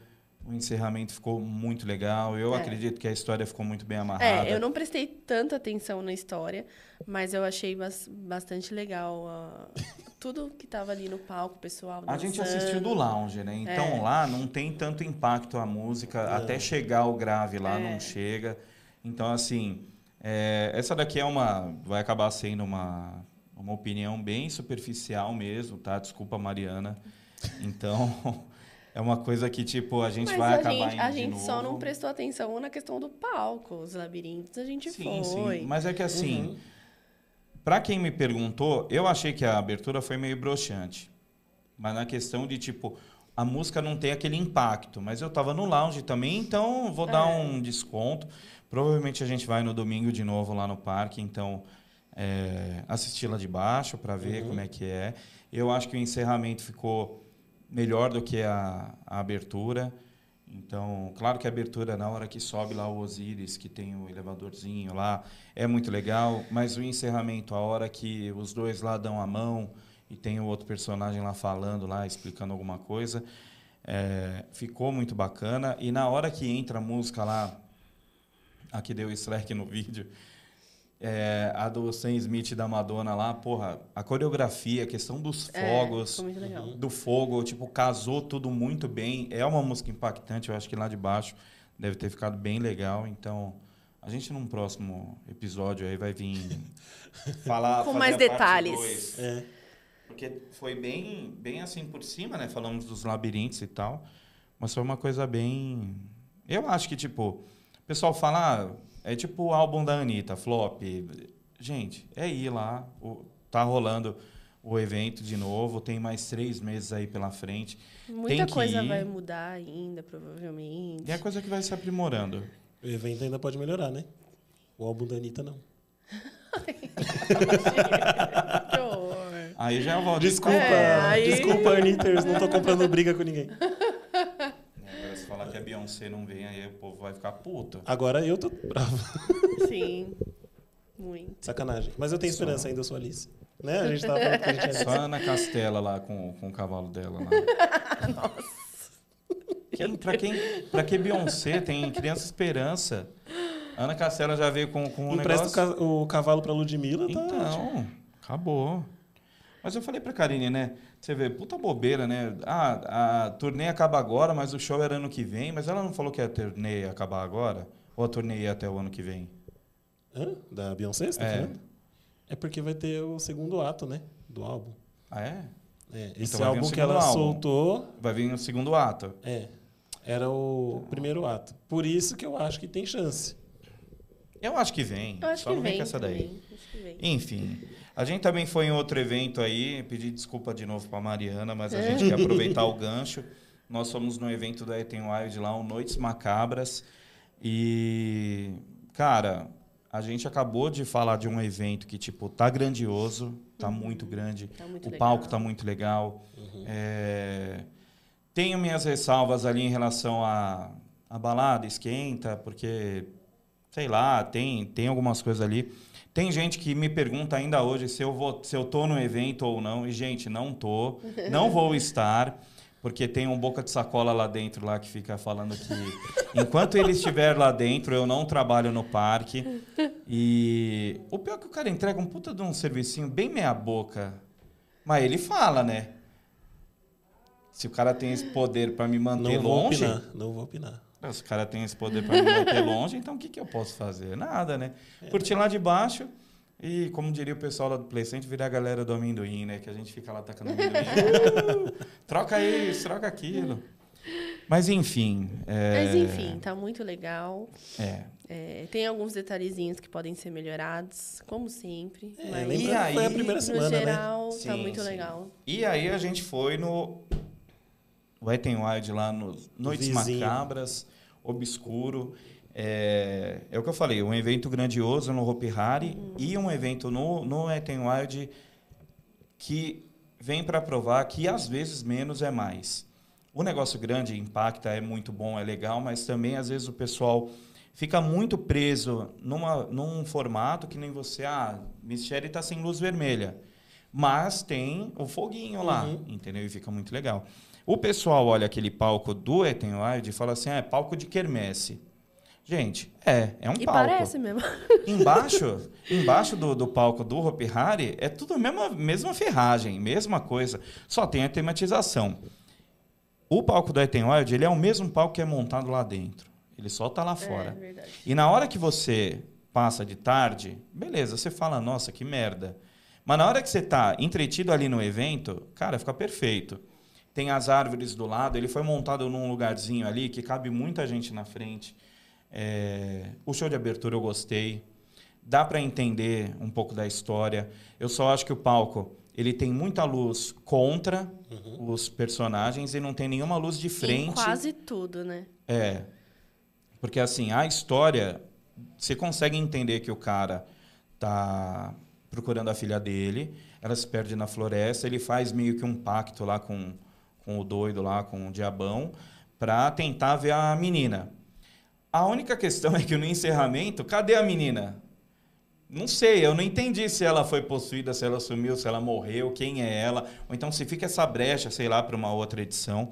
o encerramento ficou muito legal. Eu É. acredito que a história ficou muito bem amarrada. É, eu não prestei tanta atenção na história, mas eu achei bas- bastante legal tudo que tava ali no palco, pessoal. A gente dançando. assistiu do lounge, né? Então É. lá não tem tanto impacto a música, até chegar o grave lá É. não chega. Então, assim, é, essa daqui é uma. Vai acabar sendo uma, uma opinião bem superficial mesmo, tá? Desculpa, Mariana. Então, é uma coisa que, tipo, a gente Mas vai a acabar gente, indo a de gente só não prestou atenção na questão do palco, os labirintos, a gente Sim, foi. sim. Mas é que assim, Uhum. pra quem me perguntou, eu achei que a abertura foi meio broxante. Mas na questão de, tipo, a música não tem aquele impacto. Mas eu tava no lounge também, então vou dar É. um desconto. Provavelmente a gente vai no domingo de novo lá no parque, então é, assistir lá de baixo para ver Uhum. como é que é. Eu acho que o encerramento ficou melhor do que a, a abertura. Então, claro que a abertura, na hora que sobe lá o Osiris, que tem o elevadorzinho lá, é muito legal, mas o encerramento, a hora que os dois lá dão a mão e tem o outro personagem lá falando, lá explicando alguma coisa, é, ficou muito bacana. E na hora que entra a música lá, a que deu strike no vídeo, é, a do Sam Smith e da Madonna lá, porra, a coreografia, a questão dos É, fogos, ficou muito legal. do fogo, tipo, casou tudo muito bem. É uma música impactante, eu acho que lá de baixo deve ter ficado bem legal. Então, a gente num próximo episódio aí vai vir falar Com mais detalhes. É. Porque foi bem, bem assim por cima, né? Falamos dos labirintos e tal. Mas foi uma coisa bem. Eu acho que, tipo, o pessoal fala, ah, é tipo o álbum da Anitta, flop. Gente, é ir lá, o- tá rolando o evento de novo, tem mais três meses aí pela frente. Muita que coisa ir. vai mudar ainda, provavelmente. E é coisa que vai se aprimorando. O evento ainda pode melhorar, né? O álbum da Anitta, não. Que horror. Aí já volto. Desculpa, É, aí- desculpa, Anitters, não tô comprando briga com ninguém. Agora, se falar que a Beyoncé não vem, aí o povo vai ficar puto. Agora eu tô bravo. Sim. Muito. Sacanagem. Mas eu tenho Só. esperança ainda, eu sou Alice. Né? A gente tava falando que a gente Só a Ana Castela lá com, com o cavalo dela. Lá. Nossa. Quem, pra, quem, pra que Beyoncé tem Criança Esperança? Ana Castela já veio com, com um Empresta o negócio... o cavalo pra Ludmilla, tá ótimo. Então, acabou. Mas eu falei pra Karine, né? Você vê, puta bobeira, né? Ah, a turnê acaba agora, mas o show era ano que vem. Mas ela não falou que a turnê ia acabar agora? Ou a turnê ia até o ano que vem? Hã? Da Beyoncé, você tá É. falando? É porque vai ter o segundo ato, né? Do álbum. Ah, é? É, esse Então vai vir álbum que ela álbum. soltou, Vai vir o segundo ato. é, era o primeiro ato. Por isso que eu acho que tem chance. Eu acho que vem. Eu acho Só que não vem vem com essa daí. também. Acho que vem. Enfim, a gente também foi em outro evento aí, pedi desculpa de novo para Mariana, mas a gente quer aproveitar o gancho. Nós fomos no evento da Eten Wild lá, o Noites Macabras, e cara, a gente acabou de falar de um evento que tipo tá grandioso, tá muito grande, Tá muito o legal. palco tá muito legal. É, tenho minhas ressalvas ali em relação à a, balada, esquenta, porque, sei lá, tem, tem algumas coisas ali. Tem gente que me pergunta ainda hoje se eu, vou, se eu tô no evento ou não. E, gente, não tô. Não vou estar, porque tem um boca de sacola lá dentro lá que fica falando que enquanto ele estiver lá dentro, eu não trabalho no parque. E o pior é que o cara entrega um puta de um servicinho bem meia boca. Mas ele fala, né? Se o cara tem esse poder para me manter Não vou longe, opinar, não vou opinar. Se o cara tem esse poder para me manter longe, então o que, que eu posso fazer? Nada, né? Curtir lá de baixo e, como diria o pessoal lá do Play Center, virar a galera do amendoim, né? Que a gente fica lá tacando amendoim. Uh, troca isso, troca aquilo. Mas enfim. é, Mas enfim, tá muito legal. É. É, tem alguns detalhezinhos que podem ser melhorados, como sempre. É, mas lembra E que foi a aí, primeira no semana, né? geral, tá Sim, muito sim. legal. E aí a gente foi no Wet n Wild lá no Noites Vizinho. Macabras, Obscuro. É, é o que eu falei, um evento grandioso no Hopi Hari e um evento no, no Wet n Wild que vem para provar que às vezes menos é mais. O negócio grande impacta, é muito bom, é legal, mas também às vezes o pessoal fica muito preso numa, num formato que nem você, ah, Miss Sherry tá sem luz vermelha. Mas tem o foguinho lá, Uhum. entendeu? E fica muito legal. O pessoal olha aquele palco do Eten Wild e fala assim, ah, é palco de quermesse. Gente, é, é um E palco. parece mesmo. Embaixo, embaixo do, do palco do Hopi Hari é tudo a mesma, mesma ferragem, mesma coisa. Só tem a tematização. O palco do Eten Wild, ele é o mesmo palco que é montado lá dentro. Ele só tá lá É fora. verdade. E na hora que você passa de tarde, beleza, você fala, nossa, que merda. Mas na hora que você tá entretido ali no evento, cara, fica perfeito. Tem as árvores do lado, ele foi montado num lugarzinho ali que cabe muita gente na frente. É, o show de abertura eu gostei. Dá para entender um pouco da história. Eu só acho que o palco ele tem muita luz contra os personagens e não tem nenhuma luz de frente. Em quase tudo, né? É. Porque assim, a história, você consegue entender que o cara tá procurando a filha dele, ela se perde na floresta, ele faz meio que um pacto lá com, com o doido lá, com o diabão, para tentar ver a menina. A única questão é que no encerramento, cadê a menina? Não sei, eu não entendi se ela foi possuída, se ela sumiu, se ela morreu, quem é ela. Ou então se fica essa brecha, sei lá, para uma outra edição.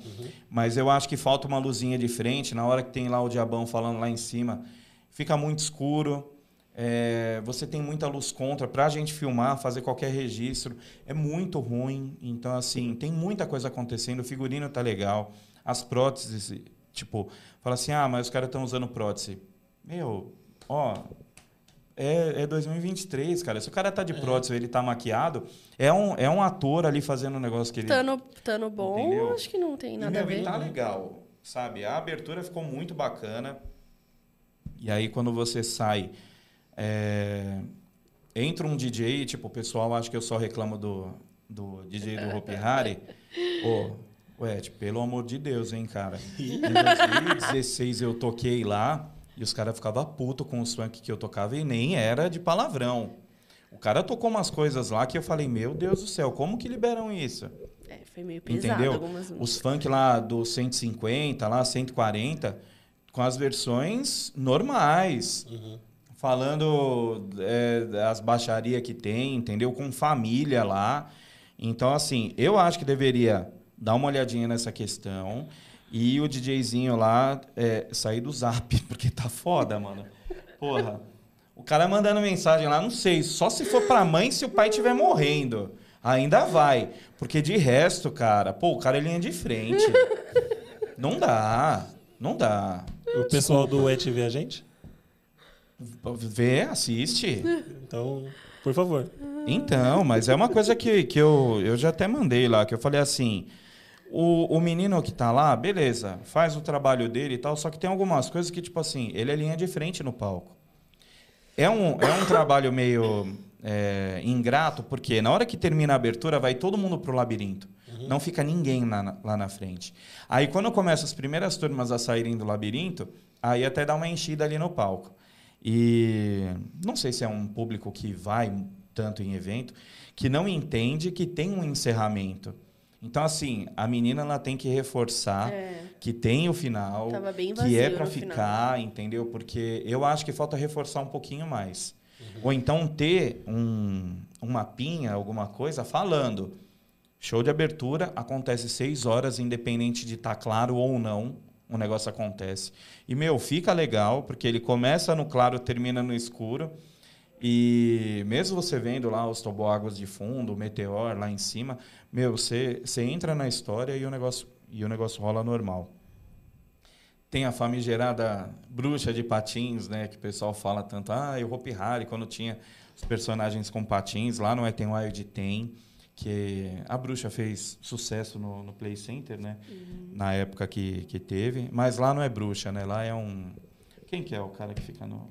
Mas eu acho que falta uma luzinha de frente. Na hora que tem lá o diabão falando lá em cima, fica muito escuro. É, você tem muita luz contra para a gente filmar, fazer qualquer registro. É muito ruim. Então, assim, tem muita coisa acontecendo. O figurino tá legal. As próteses, tipo, fala assim: ah, mas os caras estão usando prótese. Meu, ó, é, é 2023, cara. Se o cara tá de prótese, ele tá maquiado, é um, é um ator ali fazendo um negócio que ele. Tano, tano bom, Entendeu? acho que não tem E, nada meu, a ver. e tá legal, sabe? A abertura ficou muito bacana. E aí, quando você sai, é, entra um DJ, tipo, o pessoal acha que eu só reclamo do, do DJ do Hopi Hari. Ô, ué, tipo, pelo amor de Deus, hein, cara. Em 2016 eu toquei lá e os caras ficavam putos com os funk que eu tocava e nem era de palavrão. O cara tocou umas coisas lá que eu falei, meu Deus do céu, como que liberam isso? É, foi meio pesado Entendeu? algumas Os funk lá do 150, lá 140, com as versões normais. Falando é, as baixarias que tem, entendeu? Com família lá. Então, assim, eu acho que deveria dar uma olhadinha nessa questão e o DJzinho lá é, sair do zap, porque tá foda, mano. Porra. O cara mandando mensagem lá, não sei, só se for pra mãe se o pai estiver morrendo. Ainda vai. Porque de resto, cara, pô, o cara é linha de frente. Não dá. Não dá. O pessoal do Et vê a gente? Vê, assiste. Então, por favor. Então, mas é uma coisa que, que eu, eu já até mandei lá, que eu falei assim. O, o menino que tá lá, beleza, faz o trabalho dele e tal, só que tem algumas coisas que, tipo assim, ele é linha de frente no palco. É um, é um trabalho meio é, ingrato, porque na hora que termina a abertura, vai todo mundo pro labirinto. Não fica ninguém lá, lá na frente. Aí, quando começam as primeiras turmas a saírem do labirinto, aí até dá uma enchida ali no palco. E não sei se é um público que vai tanto em evento, que não entende que tem um encerramento. Então, assim, a menina ela tem que reforçar É. que tem o final, Tava bem que é para no final. ficar, entendeu? Porque eu acho que falta reforçar um pouquinho mais. Ou então ter um, um mapinha, alguma coisa, falando. Show de abertura acontece seis horas, independente de estar claro ou não, o negócio acontece. E, meu, fica legal, porque ele começa no claro, termina no escuro. E mesmo você vendo lá os toboáguas de fundo, o meteor lá em cima, meu, você, você entra na história e o negócio, e o negócio rola normal. Tem a famigerada bruxa de patins, né? Que o pessoal fala tanto, ah, e o Hopi Hari, quando tinha os personagens com patins, lá no Eten Wild tem, que a bruxa fez sucesso no, no Play Center, né? Na época que, que teve. Mas lá não é bruxa, né? Lá é um... Quem que é o cara que fica no...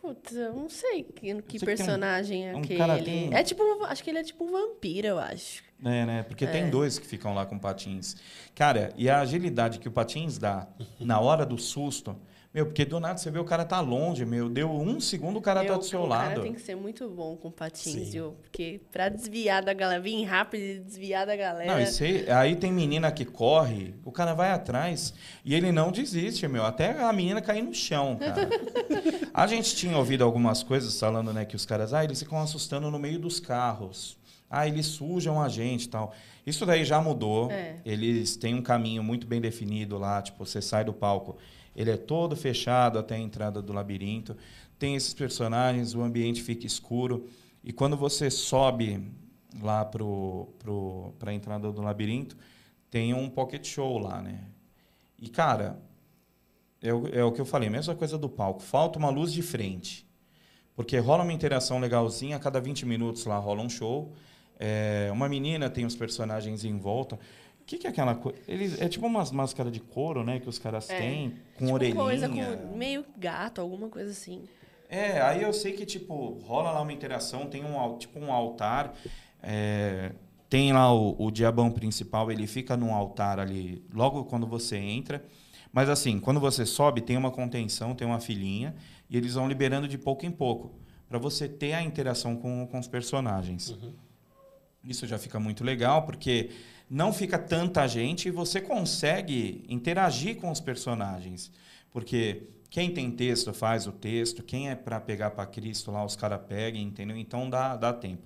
Putz, eu não sei que, que sei que tem um- personagem é um aquele. cara tem- É tipo, um- acho que ele é tipo um vampiro, eu acho. É, né? Porque É. tem dois que ficam lá com patins. Cara, e a agilidade que o patins dá na hora do susto, meu, porque do nada você vê o cara tá longe, meu, deu um segundo o cara Meu, tá do seu o lado. cara tem que ser muito bom com patins, Sim. viu? Porque pra desviar da galera, vir rápido e desviar da galera. Não, e cê- aí tem menina que corre, o cara vai atrás e ele não desiste, meu, até a menina cair no chão, cara. a gente tinha ouvido algumas coisas falando, né, que os caras, ah, eles ficam assustando no meio dos carros. Ah, eles sujam a gente e tal. Isso daí já mudou. É. Eles têm um caminho muito bem definido lá, tipo, você sai do palco, ele é todo fechado até a entrada do labirinto. Tem esses personagens, o ambiente fica escuro. E quando você sobe lá pro, pro, pra entrada do labirinto, tem um pocket show lá, né? E, cara, é o, é o que eu falei, mesma coisa do palco. Falta uma luz de frente. Porque rola uma interação legalzinha, a cada 20 minutos lá rola um show. É, uma menina tem os personagens em volta. O que, que é aquela coisa? Eles, é tipo umas máscaras de couro, né? Que os caras É. têm, com tipo, orelhinha. coisa com meio gato, alguma coisa assim. É, aí eu sei que, tipo, rola lá uma interação, tem um, tipo um altar, é, tem lá o, o diabão principal, ele fica num altar ali logo quando você entra. Mas assim, quando você sobe, tem uma contenção, tem uma filinha, e eles vão liberando de pouco em pouco, para você ter a interação com, com os personagens. Isso já fica muito legal, porque não fica tanta gente e você consegue interagir com os personagens. Porque quem tem texto faz o texto, quem é para pegar para Cristo lá, os caras pegam, entendeu? Então dá, dá tempo.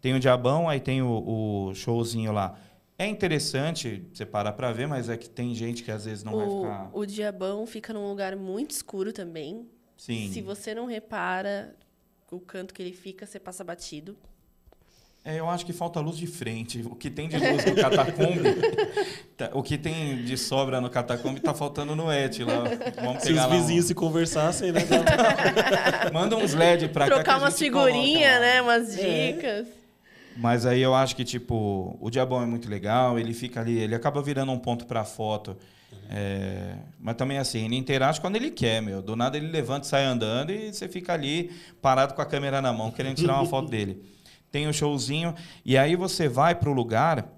Tem o Diabão, aí tem o, o showzinho lá. É interessante você para ver, mas é que tem gente que às vezes não vai o, ficar. o diabão fica num lugar muito escuro também. Sim. Se você não repara o canto que ele fica, você passa batido. É, eu acho que falta luz de frente. O que tem de luz no catacombe, tá- o que tem de sobra no catacombe tá faltando no ET lá. Vamos Se os lá um- vizinhos se conversassem, né? Manda uns LED pra cá. Trocar a umas figurinhas, né? Umas É. dicas. Mas aí eu acho que, tipo, o Diabão é muito legal, ele fica ali, ele acaba virando um ponto pra foto. É, mas também assim, ele interage quando ele quer, meu. Do nada ele levanta e sai andando e você fica ali parado com a câmera na mão, querendo tirar uma foto dele. Tem o showzinho, e aí você vai pro lugar,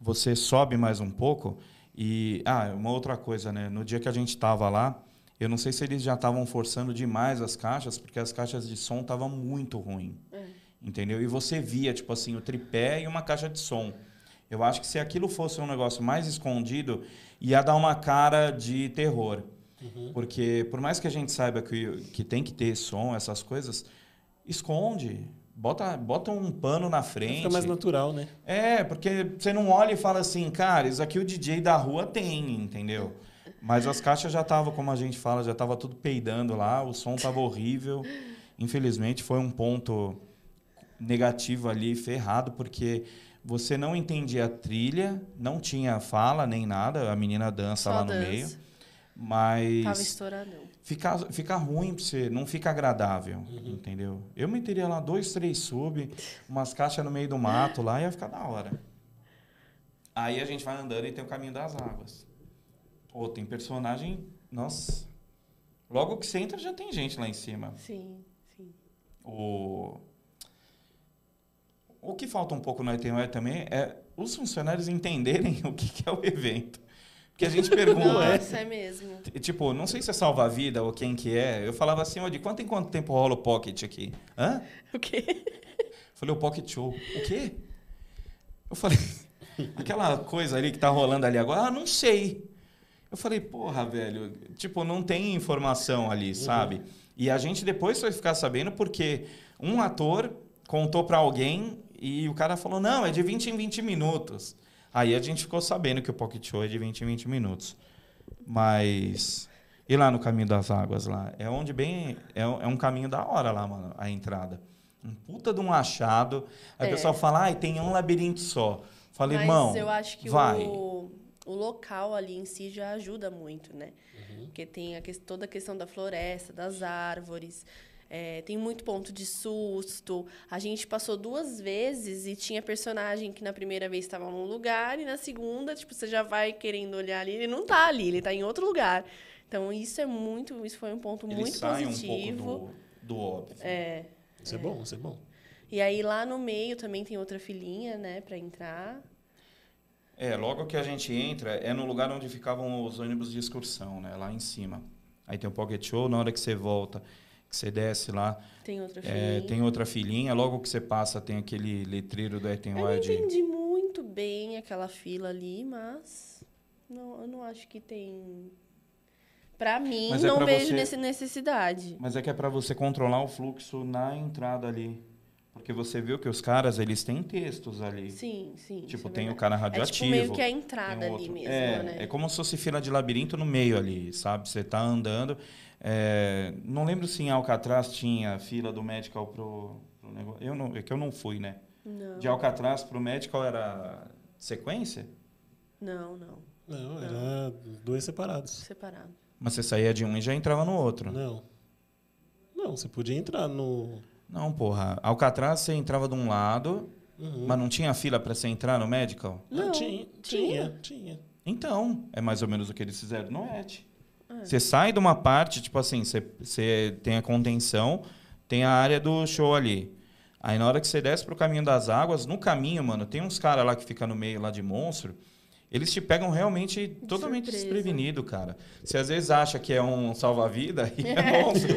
você sobe mais um pouco, e. Ah, uma outra coisa, né? No dia que a gente tava lá, eu não sei se eles já estavam forçando demais as caixas, porque as caixas de som estavam muito ruim. Entendeu? E você via, tipo assim, o tripé e uma caixa de som. Eu acho que se aquilo fosse um negócio mais escondido, ia dar uma cara de terror. Porque por mais que a gente saiba que, que tem que ter som, essas coisas, esconde. Bota, bota um pano na frente. Fica mais natural, né? É, porque você não olha e fala assim, cara, isso aqui o DJ da rua tem, entendeu? Mas as caixas já estavam, como a gente fala, já estava tudo peidando lá, o som estava horrível. Infelizmente foi um ponto negativo ali, ferrado, porque você não entendia a trilha, não tinha fala nem nada, a menina dança Só lá no dança. meio, Tava mas estouradão. Fica, fica ruim pra você, não fica agradável, entendeu? Eu meteria lá dois, três sub, umas caixas no meio do mato lá, ia ficar da hora. Aí a gente vai andando e tem o caminho das águas. Pô, tem personagem, nossa. Logo que você entra já tem gente lá em cima. Sim, sim. O, o que falta um pouco no ITM também é os funcionários entenderem o que, que é o evento. Porque a gente pergunta, Nossa, é mesmo. Tipo, não sei se é salva-vida ou quem que é. Eu falava assim, ó, de quanto em quanto tempo rola o Pocket aqui? Hã? O quê? Falei, o Pocket Show. O quê? Eu falei, aquela coisa ali que tá rolando ali agora, ah, não sei. Eu falei, porra, velho, tipo, não tem informação ali, sabe? E a gente depois foi ficar sabendo porque um ator contou pra alguém e o cara falou, não, é de 20 em 20 minutos. Aí a gente ficou sabendo que o Pocket Show é de 20 em 20 minutos. Mas. E lá no Caminho das Águas, lá? É onde bem. É, um- é um caminho da hora lá, mano, a entrada. Um puta de um achado. Aí É. o pessoal fala, ai, tem um labirinto só. Falei, Mas irmão. eu acho que vai. o, o local ali em si já ajuda muito, né? Uhum. Porque tem a, toda a questão da floresta, das árvores. É, tem muito ponto de susto. A gente passou duas vezes e tinha personagem que na primeira vez estava num lugar e na segunda, tipo, você já vai querendo olhar ali, ele não tá ali, ele tá em outro lugar. Então isso é muito, isso foi um ponto Ele muito sai positivo. um pouco do, do óbvio. É. Isso é bom, isso é bom. E aí lá no meio também tem outra filinha, né, para entrar. É, logo que a gente entra, é no lugar onde ficavam os ônibus de excursão, né? Lá em cima. Aí tem o Pocket Show, na hora que você volta, que você desce lá, Tem outra filinha. é, tem outra filinha. Logo que você passa, tem aquele letreiro do Ethan Eu Wild. entendi muito bem aquela fila ali, mas não, eu não acho que tem. Pra mim, Mas é não pra vejo você- necessidade. Mas é que é para você controlar o fluxo na entrada ali. Porque você viu que os caras, eles têm textos ali. Sim, sim. tipo, é tem o cara É radioativo. tipo meio que a entrada um ali mesmo, é, né? é como se fosse fila de labirinto no meio ali, sabe? Você tá andando. É, não lembro se em Alcatraz tinha fila do medical pro, pro negócio. Eu não, é que eu não fui, né? Não, De Alcatraz pro medical era sequência? não, não. Não, era dois separados. Separado. Mas você saía de um e já entrava no outro. Não. Não, você podia entrar no. Não, porra. Alcatraz você entrava de um lado, Uhum. mas não tinha fila para você entrar no medical? Não, tinha, tinha? tinha, tinha. Então, é mais ou menos o que eles fizeram no ET. É. Você sai de uma parte, tipo assim, você, você tem a contenção, tem a área do show ali. Aí na hora que você desce pro caminho das águas, no caminho, mano, tem uns caras lá que ficam no meio lá de monstro. Eles te pegam realmente totalmente surpresa. desprevenido, cara. Você às vezes acha que é um salva-vida e é monstro.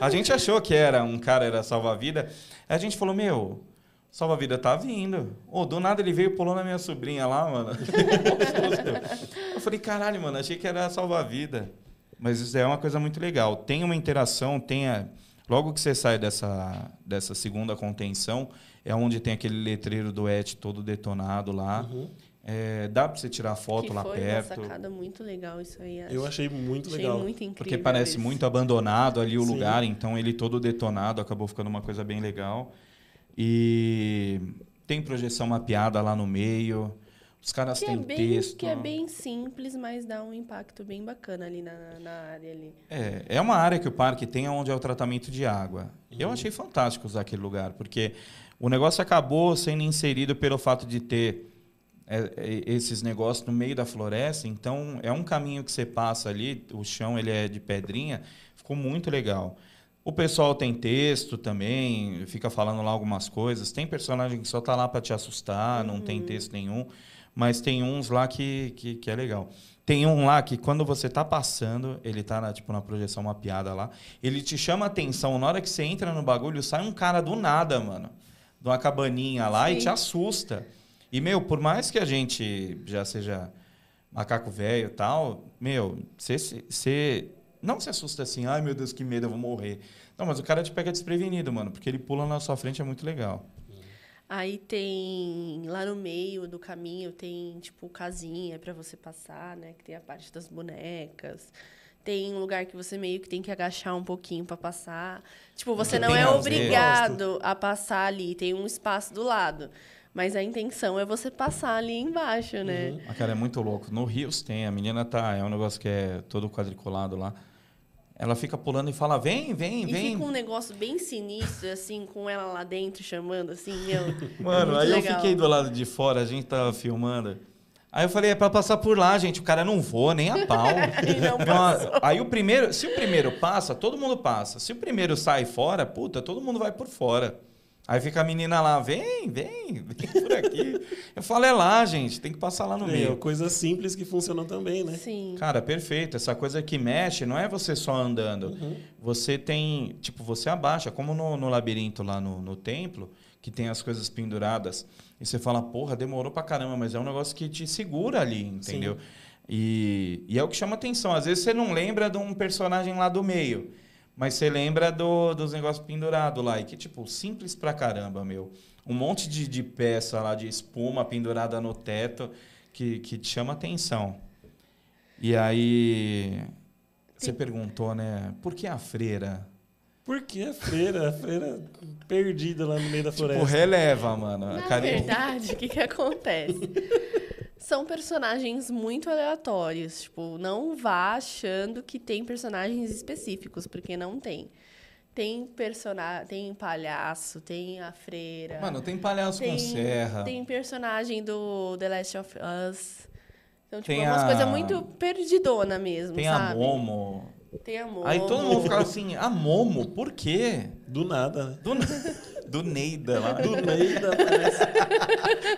A gente achou que era um cara era salva-vida. Aí a gente falou, meu, salva-vida tá vindo. Ô, do nada ele veio e pulou na minha sobrinha lá, mano. Eu falei, caralho, mano, achei que era salva-vida. Mas isso é uma coisa muito legal. Tem uma interação, tem a... Logo que você sai dessa, dessa segunda contenção, é onde tem aquele letreiro do ET todo detonado lá. Uhum. É, dá pra você tirar foto que lá foi perto. uma sacada muito legal isso aí. acho. Eu achei muito Achei legal. muito incrível. Porque parece isso. muito abandonado ali o Sim. lugar, então ele todo detonado, acabou ficando uma coisa bem legal. E tem projeção mapeada lá no meio. Os caras que é, têm bem, texto. que é bem simples, mas dá um impacto bem bacana ali na, na área ali. É, é uma área que o parque tem onde é o tratamento de água. Uhum. Eu achei fantástico usar aquele lugar, porque o negócio acabou sendo inserido pelo fato de ter é, é, esses negócios no meio da floresta. Então, é um caminho que você passa ali, o chão ele é de pedrinha, ficou muito legal. O pessoal tem texto também, fica falando lá algumas coisas. Tem personagem que só tá lá para te assustar, não tem texto nenhum. Mas tem uns lá que, que, que é legal. Tem um lá que quando você tá passando, ele tá na, tipo, na projeção mapeada lá, ele te chama a atenção. Na hora que você entra no bagulho, sai um cara do nada, mano. De uma cabaninha lá e Sim. te assusta. E, meu, por mais que a gente já seja macaco velho e tal, meu, você não se assusta assim, ai meu Deus, que medo, eu vou morrer. Não, mas o cara te pega desprevenido, mano, porque ele pula na sua frente, é muito legal. Aí tem lá no meio do caminho tem tipo casinha para você passar, né? Que tem a parte das bonecas. Tem um lugar que você meio que tem que agachar um pouquinho para passar. Tipo, você não Tem é lazer. obrigado a passar ali, tem um espaço do lado. Mas a intenção é você passar ali embaixo, né? Ah, cara, é muito louco. No Rios tem, a menina tá, é um negócio que é todo quadriculado lá. Ela fica pulando e fala: vem, vem, E vem. fica um negócio bem sinistro, assim, com ela lá dentro chamando, assim, meu. Mano, muito aí eu legal. fiquei do lado de fora, a gente tava filmando. Aí eu falei, é pra passar por lá, gente. O cara não voa nem a pau. E não aí o primeiro, se o primeiro passa, todo mundo passa. Se o primeiro sai fora, puta, todo mundo vai por fora. Aí fica a menina lá, vem, vem, vem por aqui. Eu falo, é lá, gente, tem que passar lá no É, meio. coisas simples que funcionam também, né? Sim. Cara, perfeito. Essa coisa que mexe não é você só andando. Uhum. Você tem, tipo, você abaixa, como no, no labirinto lá no, no templo, que tem as coisas penduradas. E você fala, porra, demorou pra caramba, mas é um negócio que te segura ali, entendeu? E, e é o que chama atenção. Às vezes você não lembra de um personagem lá do meio, mas você lembra do, dos negócios pendurados lá. E que, tipo, simples pra caramba, meu. Um monte de, de peça lá, de espuma pendurada no teto, que, que te chama atenção. E aí. Você perguntou, né? Por que a freira? Por que a freira? A freira perdida lá no meio da Tipo, floresta. releva, mano. Na verdade, o que, que acontece? São personagens muito aleatórios. Tipo, não vá achando que tem personagens específicos, porque não tem. Tem personagem, tem palhaço, tem a freira. Mano, tem palhaço com serra. tem personagem do The Last of Us. Então, tipo, Tem é umas a- coisas muito perdidona mesmo, Tem a sabe? Momo. Tem a Momo. Aí todo mundo ficava assim, a Momo, por quê? Do nada, né? Do, do Neida lá. Do meio da floresta.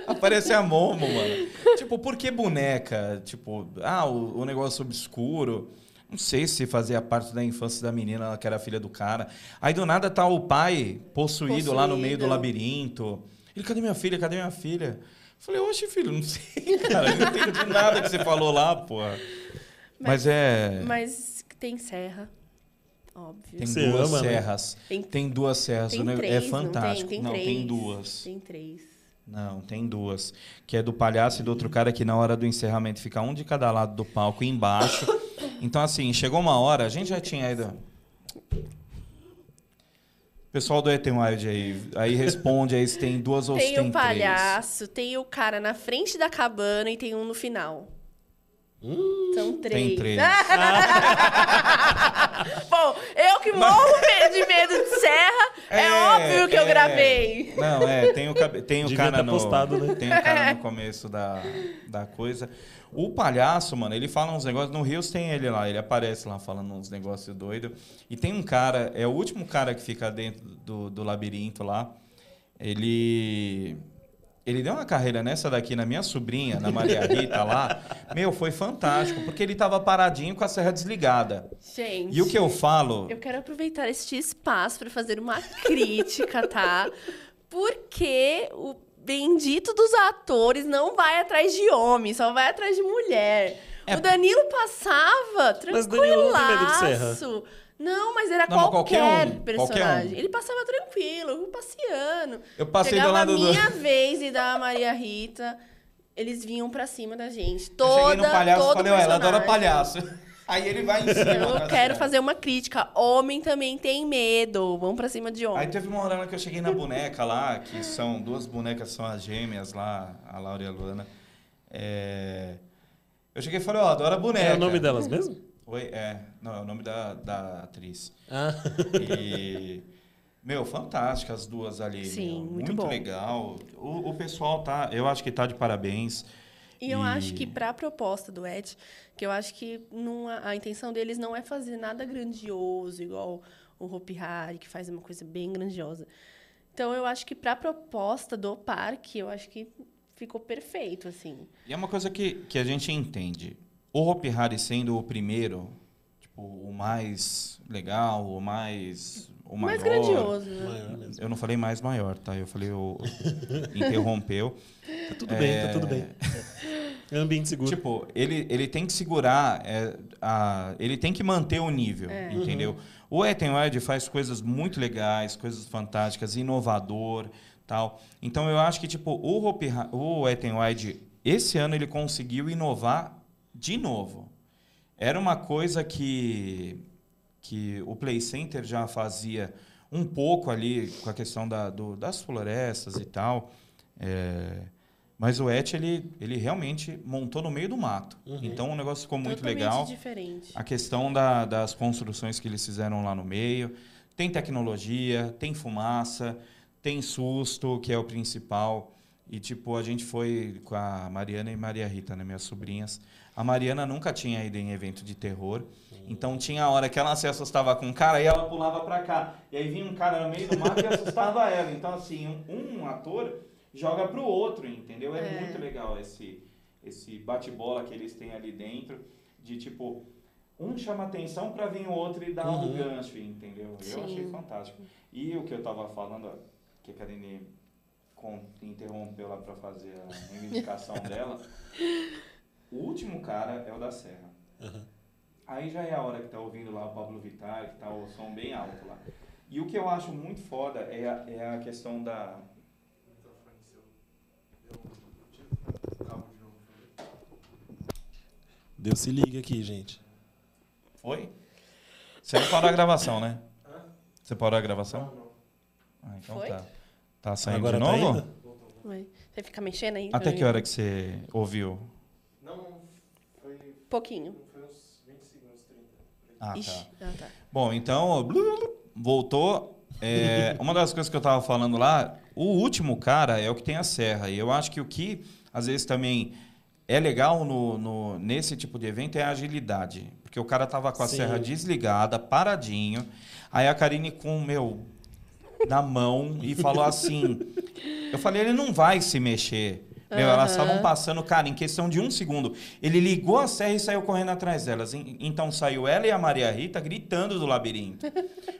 Aparece a Momo, mano. Tipo, por que boneca? Tipo, ah, o, o negócio obscuro. Não sei se fazia parte da infância da menina, ela que era filha do cara. Aí do nada tá o pai possuído, lá no meio do Possuído. labirinto. Ele, cadê minha filha? Cadê minha filha? Falei, oxe, filho, não sei, cara. Eu não entendi nada que você falou lá, porra. Mas, é. Mas tem serra, óbvio. Tem Você duas ama, né? serras. Tem- Tem duas serras. Tem nego- três, é não fantástico. tem? Tem não, três. tem duas. Tem três. Não, tem duas. Que é do palhaço e do outro cara que na hora do encerramento fica um de cada lado do palco embaixo. Então, assim, chegou uma hora, a gente já tinha ido. Pessoal do Eten Wild aí, aí responde aí se tem duas ou se Tem tem o palhaço, tem o cara na frente da cabana e tem um no final. São três. Tem três. Bom, eu que morro de medo de serra, é, óbvio que eu é. gravei. Não, é, tem o, tem o Devia cara no. postado, né? Tem o cara no começo da, da coisa. O palhaço, mano, ele fala uns negócios. No Rios tem ele lá, ele aparece lá falando uns negócios doidos. E tem um cara, é o último cara que fica dentro do, do labirinto lá. Ele. Ele deu uma carreira nessa daqui na minha sobrinha, na Maria Rita lá. Meu, foi fantástico, porque ele tava paradinho com a serra desligada. Gente. E o que eu falo. Eu quero aproveitar este espaço para fazer uma crítica, tá? Porque o bendito dos atores não vai atrás de homem, só vai atrás de mulher. É. O Danilo passava Mas Danilo não tem medo de tranquilaço. Não, mas era Não, qualquer, qualquer um, personagem. qualquer um. Ele passava tranquilo, eu passeando. Eu passei Chegava do lado a do. minha vez e da Maria Rita, eles vinham pra cima da gente. Eu Toda, cheguei no palhaço todo falei, ela adora personagem. palhaço. Aí ele vai em cima. Eu quero fazer uma crítica. Homem também tem medo. Vamos pra cima de Aí homem. teve uma hora que eu cheguei na boneca lá, que são duas bonecas, são as gêmeas lá, a Laura e a Luana. É, Eu cheguei e falei, ó, adoro a boneca. É o nome delas mesmo? Oi, é. Não, é o nome da, da atriz. Ah. E. Meu, fantástica as duas ali. Sim, meu. muito bom. legal. O, o pessoal tá. Eu acho que tá de parabéns. E eu E- acho que pra proposta do Ed, que eu acho que não, a, a intenção deles não é fazer nada grandioso, igual o Hopi Hari, que faz uma coisa bem grandiosa. Então eu acho que pra proposta do parque, eu acho que ficou perfeito, assim. E é uma coisa que, que a gente entende. O Hopi Hari sendo o primeiro, tipo, o mais legal, o mais. O Mais maior. grandioso, né? Eu não falei mais maior, tá? Eu falei o. interrompeu. Tá tudo bem, tá tudo bem. É um ambiente seguro. Tipo, ele, ele tem que segurar, é, a, ele tem que manter o nível, É. entendeu? O Ettenwide faz coisas muito legais, coisas fantásticas, inovador, tal. Então eu acho que tipo o Hopi, o Ettenwide esse ano ele conseguiu inovar de novo. Era uma coisa que que o Play Center já fazia um pouco ali com a questão da, do- das florestas e tal. É, mas o Et ele, ele realmente montou no meio do mato. Uhum. Então o negócio ficou muito Totalmente legal. diferente. A questão da- das construções que eles fizeram lá no meio. Tem tecnologia, tem fumaça, tem susto, que é o principal. E, tipo, a gente foi com a Mariana e Maria Rita, né, minhas sobrinhas. A Mariana nunca tinha ido em evento de terror. Então, tinha a hora que ela se assustava com um cara e ela pulava pra cá. E aí vinha um cara no meio do mato e assustava ela. Então, assim, um, um ator joga pro outro, entendeu? É, É. muito legal esse, esse bate-bola que eles têm ali dentro. De, tipo, um chama atenção para vir o outro e dar um Uhum. gancho, entendeu? Eu Sim. achei fantástico. E o que eu tava falando, ó, que a Karine interrompeu lá para fazer a reivindicação dela, o último cara é o da Serra. Aham. Aí já é a hora que tá ouvindo lá o Pablo Vittar, que tá o som bem alto lá. E o que eu acho muito foda é a, é a questão da. Deus se liga aqui, gente. Oi? Você não parou a gravação, né? Você parou a gravação? Ah, então Foi? tá. Tá saindo Agora de tá novo? indo? Oi. Você fica mexendo aí? Até que hora que você ouviu? Pouquinho. foi uns 20 segundos, 30. Ah, tá. Ixi. Ah, tá. Bom, então, voltou. É, uma das coisas que eu tava falando lá, o último cara é o que tem a serra. E eu acho que o que, às vezes, também é legal no, no- nesse tipo de evento é a agilidade. Porque o cara tava com a Sim. serra desligada, paradinho. Aí a Karine com, meu, na mão e falou assim... Eu falei, ele não vai se mexer. Meu, elas Aham. estavam passando, cara, em questão de um segundo. Ele ligou a serra e saiu correndo atrás delas. En- Então saiu ela e a Maria Rita gritando do labirinto.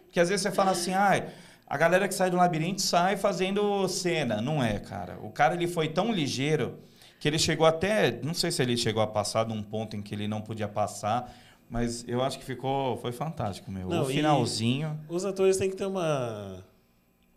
Porque às vezes você fala assim, ah, a galera que sai do labirinto sai fazendo cena. Não é, cara. O cara ele foi tão ligeiro que ele chegou até. Não sei se ele chegou a passar de um ponto em que ele não podia passar. Mas eu acho que ficou. Foi fantástico, meu. Não, o finalzinho. Os atores têm que ter uma,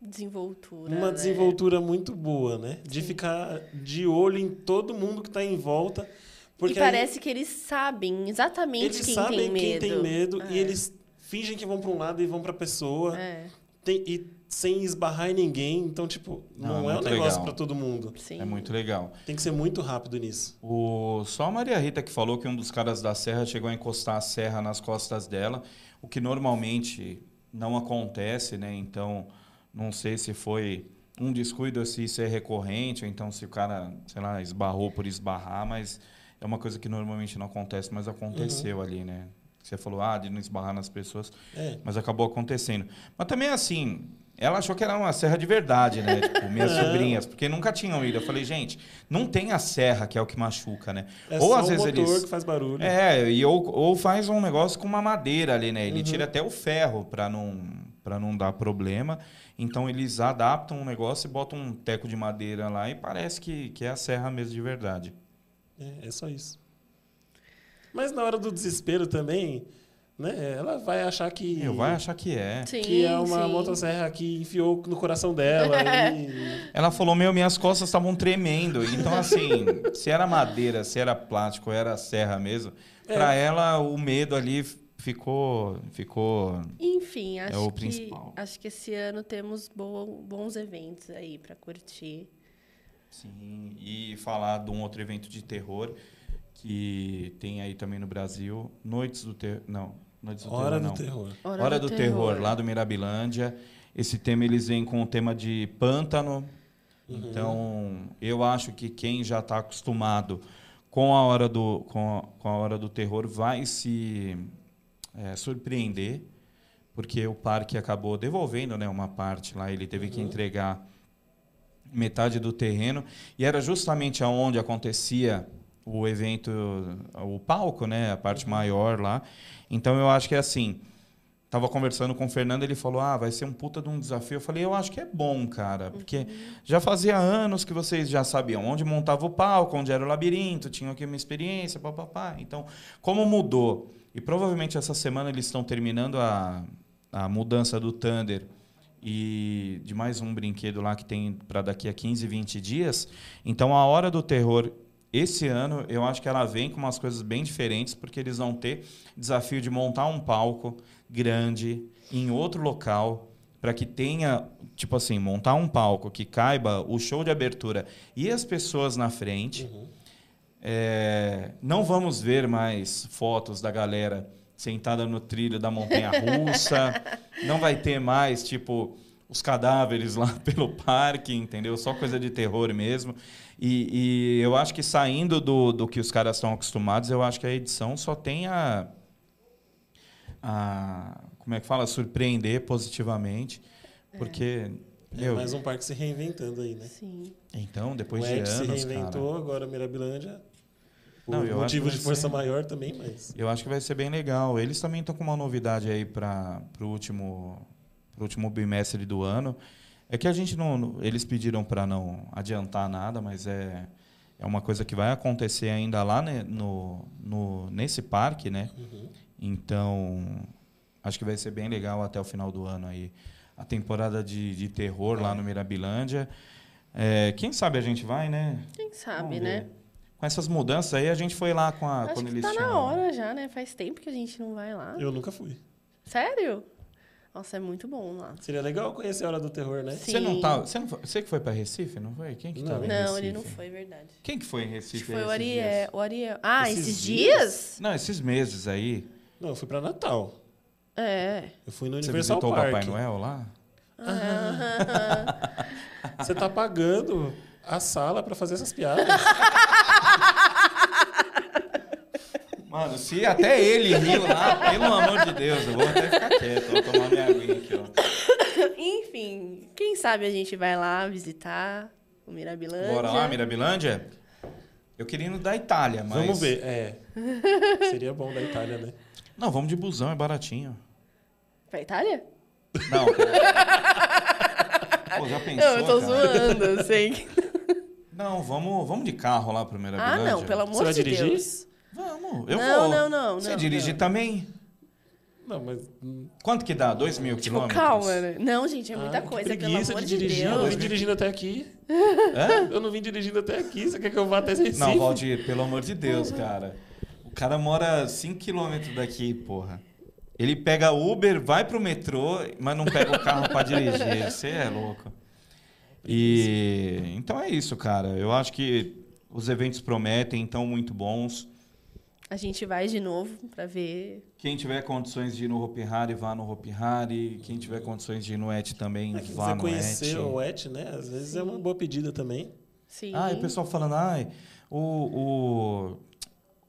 Desenvoltura. uma né? desenvoltura muito boa, né? De Sim. ficar de olho em todo mundo que tá em volta. Porque e parece que eles sabem exatamente eles quem sabem tem medo. quem tem medo É. e eles fingem que vão para um lado e vão para a pessoa. É, Tem- e sem esbarrar em ninguém. Então, tipo, Não, não, é é um negócio para todo mundo. sim. É muito legal. Tem que ser muito rápido nisso. O, só a Maria Rita que falou que um dos caras da serra chegou a encostar a serra nas costas dela, o que normalmente não acontece, né? Então, não sei se foi um descuido se isso é recorrente, ou então se o cara, sei lá, esbarrou por esbarrar, mas é uma coisa que normalmente não acontece, mas aconteceu ali, né? Você falou, ah, de não esbarrar nas pessoas, É. mas acabou acontecendo. Mas também, assim, ela achou que era uma serra de verdade, né? Tipo, minhas Não. sobrinhas, porque nunca tinham ido. Eu falei, gente, não tem a serra, que é o que machuca, né? É ou às o vezes motor eles. que faz barulho. É, e ou, ou faz um negócio com uma madeira ali, né? Ele Uhum. tira até o ferro para não, pra não dar problema. Então eles adaptam o negócio e botam um teco de madeira lá e parece que, que é a serra mesmo de verdade. É, é só isso. Mas na hora do desespero também, né? Ela vai achar que, Eu vai achar que é. Sim, que é uma sim. motosserra que enfiou no coração dela. e... Ela falou, meu, minhas costas estavam tremendo. Então, assim, se era madeira, se era plástico, era serra mesmo, É. pra ela o medo ali ficou. ficou Enfim, acho, o que, principal. acho que esse ano temos bo- bons eventos aí pra curtir. Sim, e falar de um outro evento de terror que tem aí também no Brasil, Noites do Terror, não, Noites do Hora Terror do não. terror. Hora, do, terror. lá do Mirabilândia. Esse tema eles vêm com o tema de pântano. Uhum. Então, eu acho que quem já está acostumado com a hora do com a, com a hora do terror vai se é, surpreender, porque o parque acabou devolvendo, né, uma parte lá, ele teve que Uhum. entregar metade do terreno e era justamente aonde acontecia o evento, o palco, né, a parte maior lá. Então eu acho que é assim, tava conversando com o Fernando, ele falou: "Ah, vai ser um puta de um desafio". Eu falei: "Eu acho que é bom, cara, porque já fazia anos que vocês já sabiam onde montava o palco, onde era o labirinto, tinham aqui uma experiência, papapá. Então, como mudou? E provavelmente essa semana eles estão terminando a, a mudança do Thunder e de mais um brinquedo lá que tem para daqui a 15, 20 dias. Então, a hora do terror esse ano, eu acho que ela vem com umas coisas bem diferentes, porque eles vão ter desafio de montar um palco grande em outro local para que tenha, tipo assim, montar um palco que caiba o show de abertura e as pessoas na frente. É, não vamos ver mais fotos da galera sentada no trilho da montanha russa. não vai ter mais, tipo, os cadáveres lá pelo parque, entendeu? Só coisa de terror mesmo. E, e eu acho que saindo do, do que os caras estão acostumados, eu acho que a edição só tem a, a como é que fala? Surpreender positivamente. Porque, É meu, mais um parque se reinventando aí, né? Sim. então, depois o de Ed se anos, reinventou, cara, agora Mirabilândia. Por Não, eu acho que motivo vai de força ser- maior também, mas. eu acho que vai ser bem legal. Eles também estão com uma novidade aí para o último, pro último bimestre do ano. É que a gente não. não- Eles pediram para não adiantar nada, mas é, é uma coisa que vai acontecer ainda lá né, no, no, nesse parque, né? Uhum. Então, acho que vai ser bem legal até o final do ano aí. A temporada de, de terror lá no Mirabilândia. É, quem sabe a gente vai, né? Quem sabe, né? Com essas mudanças aí, a gente foi lá com a, Acho quando que eles tá tinham... na hora já, né? Faz tempo que a gente não vai lá. Eu nunca fui. Sério? Nossa, é muito bom lá. Seria legal conhecer a Hora do Terror, né? Sim. Você não tá, você não foi, você que foi para Recife, não foi? Quem que Não. tava em Não, Recife? ele não foi, verdade. Quem que foi em Acho Recife? que foi o Ariel. dias? O Ariel. Ah, Esses esses, dias? dias? Não, esses meses aí. Não, eu fui pra Natal. É. Eu fui no Você Universal visitou Park. o Papai Noel lá? Você tá pagando a sala pra fazer essas piadas. Mano, se até ele riu lá, pelo amor de Deus, eu vou até ficar quieto. Vou tomar minha aguinha aqui, ó. Enfim, quem sabe a gente vai lá visitar o Mirabilândia. Bora lá, Mirabilândia? Eu queria ir no da Itália, mas... Vamos ver. É. Seria bom da Itália, né? Não, vamos de busão, é baratinho. Pra Itália? Não. Pô, já pensou, não, eu tô cara? zoando, eu sei. que- Não, vamos, vamos de carro lá pro Mirabilândia. Ah, não, pelo amor Você vai de dirigir? Deus. Vamos, eu Não, vou. não, não, Você não, dirige não. também? Não, mas. Quanto que dá? Dois mil Tipo, quilômetros? calma, né? Não, gente, é muita ah, que coisa, pelo preguiça amor de de, dirigir. Eu não Deus. vim dirigindo até aqui. Hã? Eu não vim dirigindo até aqui. Você quer que eu vá até Recife? Não, Valdir, pelo amor de Deus, cara. O cara mora 5 quilômetros daqui, porra. Ele pega Uber, vai pro metrô, mas não pega o carro pra dirigir. Você é louco. E então é isso, cara. Eu acho que os eventos prometem, estão muito bons. A gente vai de novo pra ver. Quem tiver condições de ir no Hopi Hari, vá no Hopi Hari. Quem tiver condições de ir no Et também, É vá você no conhecer Et. o ET, né? Às vezes é uma boa pedida também. Sim. Ah, e o pessoal falando, ai, o,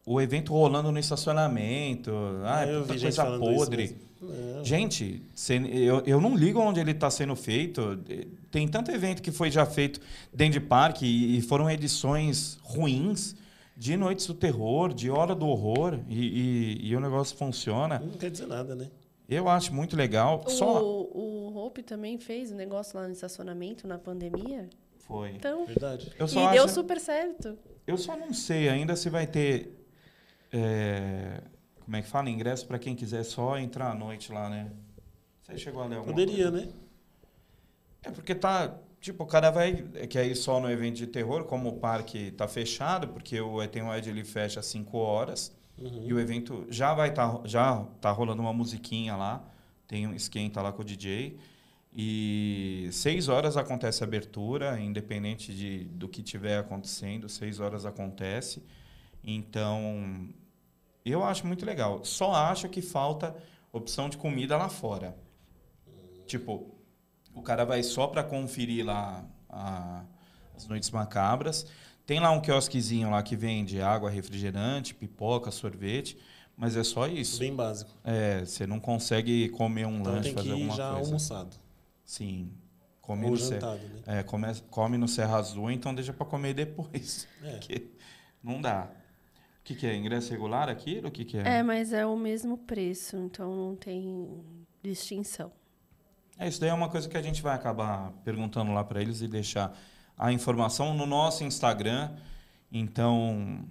o, o evento rolando no estacionamento, ai, É, eu puta vi gente coisa podre. Não. Gente, cê- eu, eu não ligo onde ele está sendo feito. Tem tanto evento que foi já feito dentro de parque e, e foram edições ruins de Noites do Terror, de Hora do Horror, e, e- e o negócio funciona. Não quer dizer nada, né? Eu acho muito legal. Só O, o Hope também fez um negócio lá no estacionamento na pandemia. foi. Então, Verdade. Eu e só deu acho- super certo. Eu só não sei ainda se vai ter. é, como é que fala? Ingresso para quem quiser só entrar à noite lá, né? Você chegou a ler alguma Poderia, coisa? né? É porque tá. Tipo, o cara vai. Quer ir só no evento de terror, como o parque tá fechado, porque o Tem Ed ele fecha às 5 horas. Uhum. E o evento já vai estar. já tá rolando uma musiquinha lá. Tem um esquenta lá com o DJ. E seis horas acontece a abertura, independente de, do que tiver acontecendo, seis horas acontece. Então, eu acho muito legal. Só acho que falta opção de comida lá fora. Tipo, o cara vai só para conferir lá a- as noites macabras. Tem lá um quiosquezinho lá que vende água, refrigerante, pipoca, sorvete, mas é só isso. Bem básico. É, você não consegue comer um Então lanche, tem que fazer ir alguma já coisa. almoçado. Sim. Come Ou no, Ser- jantado, né? é, come, come no Serra Azul, então deixa para comer depois. É. Porque não dá. O que, que é? Ingresso regular aquilo? O que, que é? É, mas é o mesmo preço, então não tem de extinção. É, isso daí é uma coisa que a gente vai acabar perguntando lá para eles e deixar a informação no nosso Instagram. Então,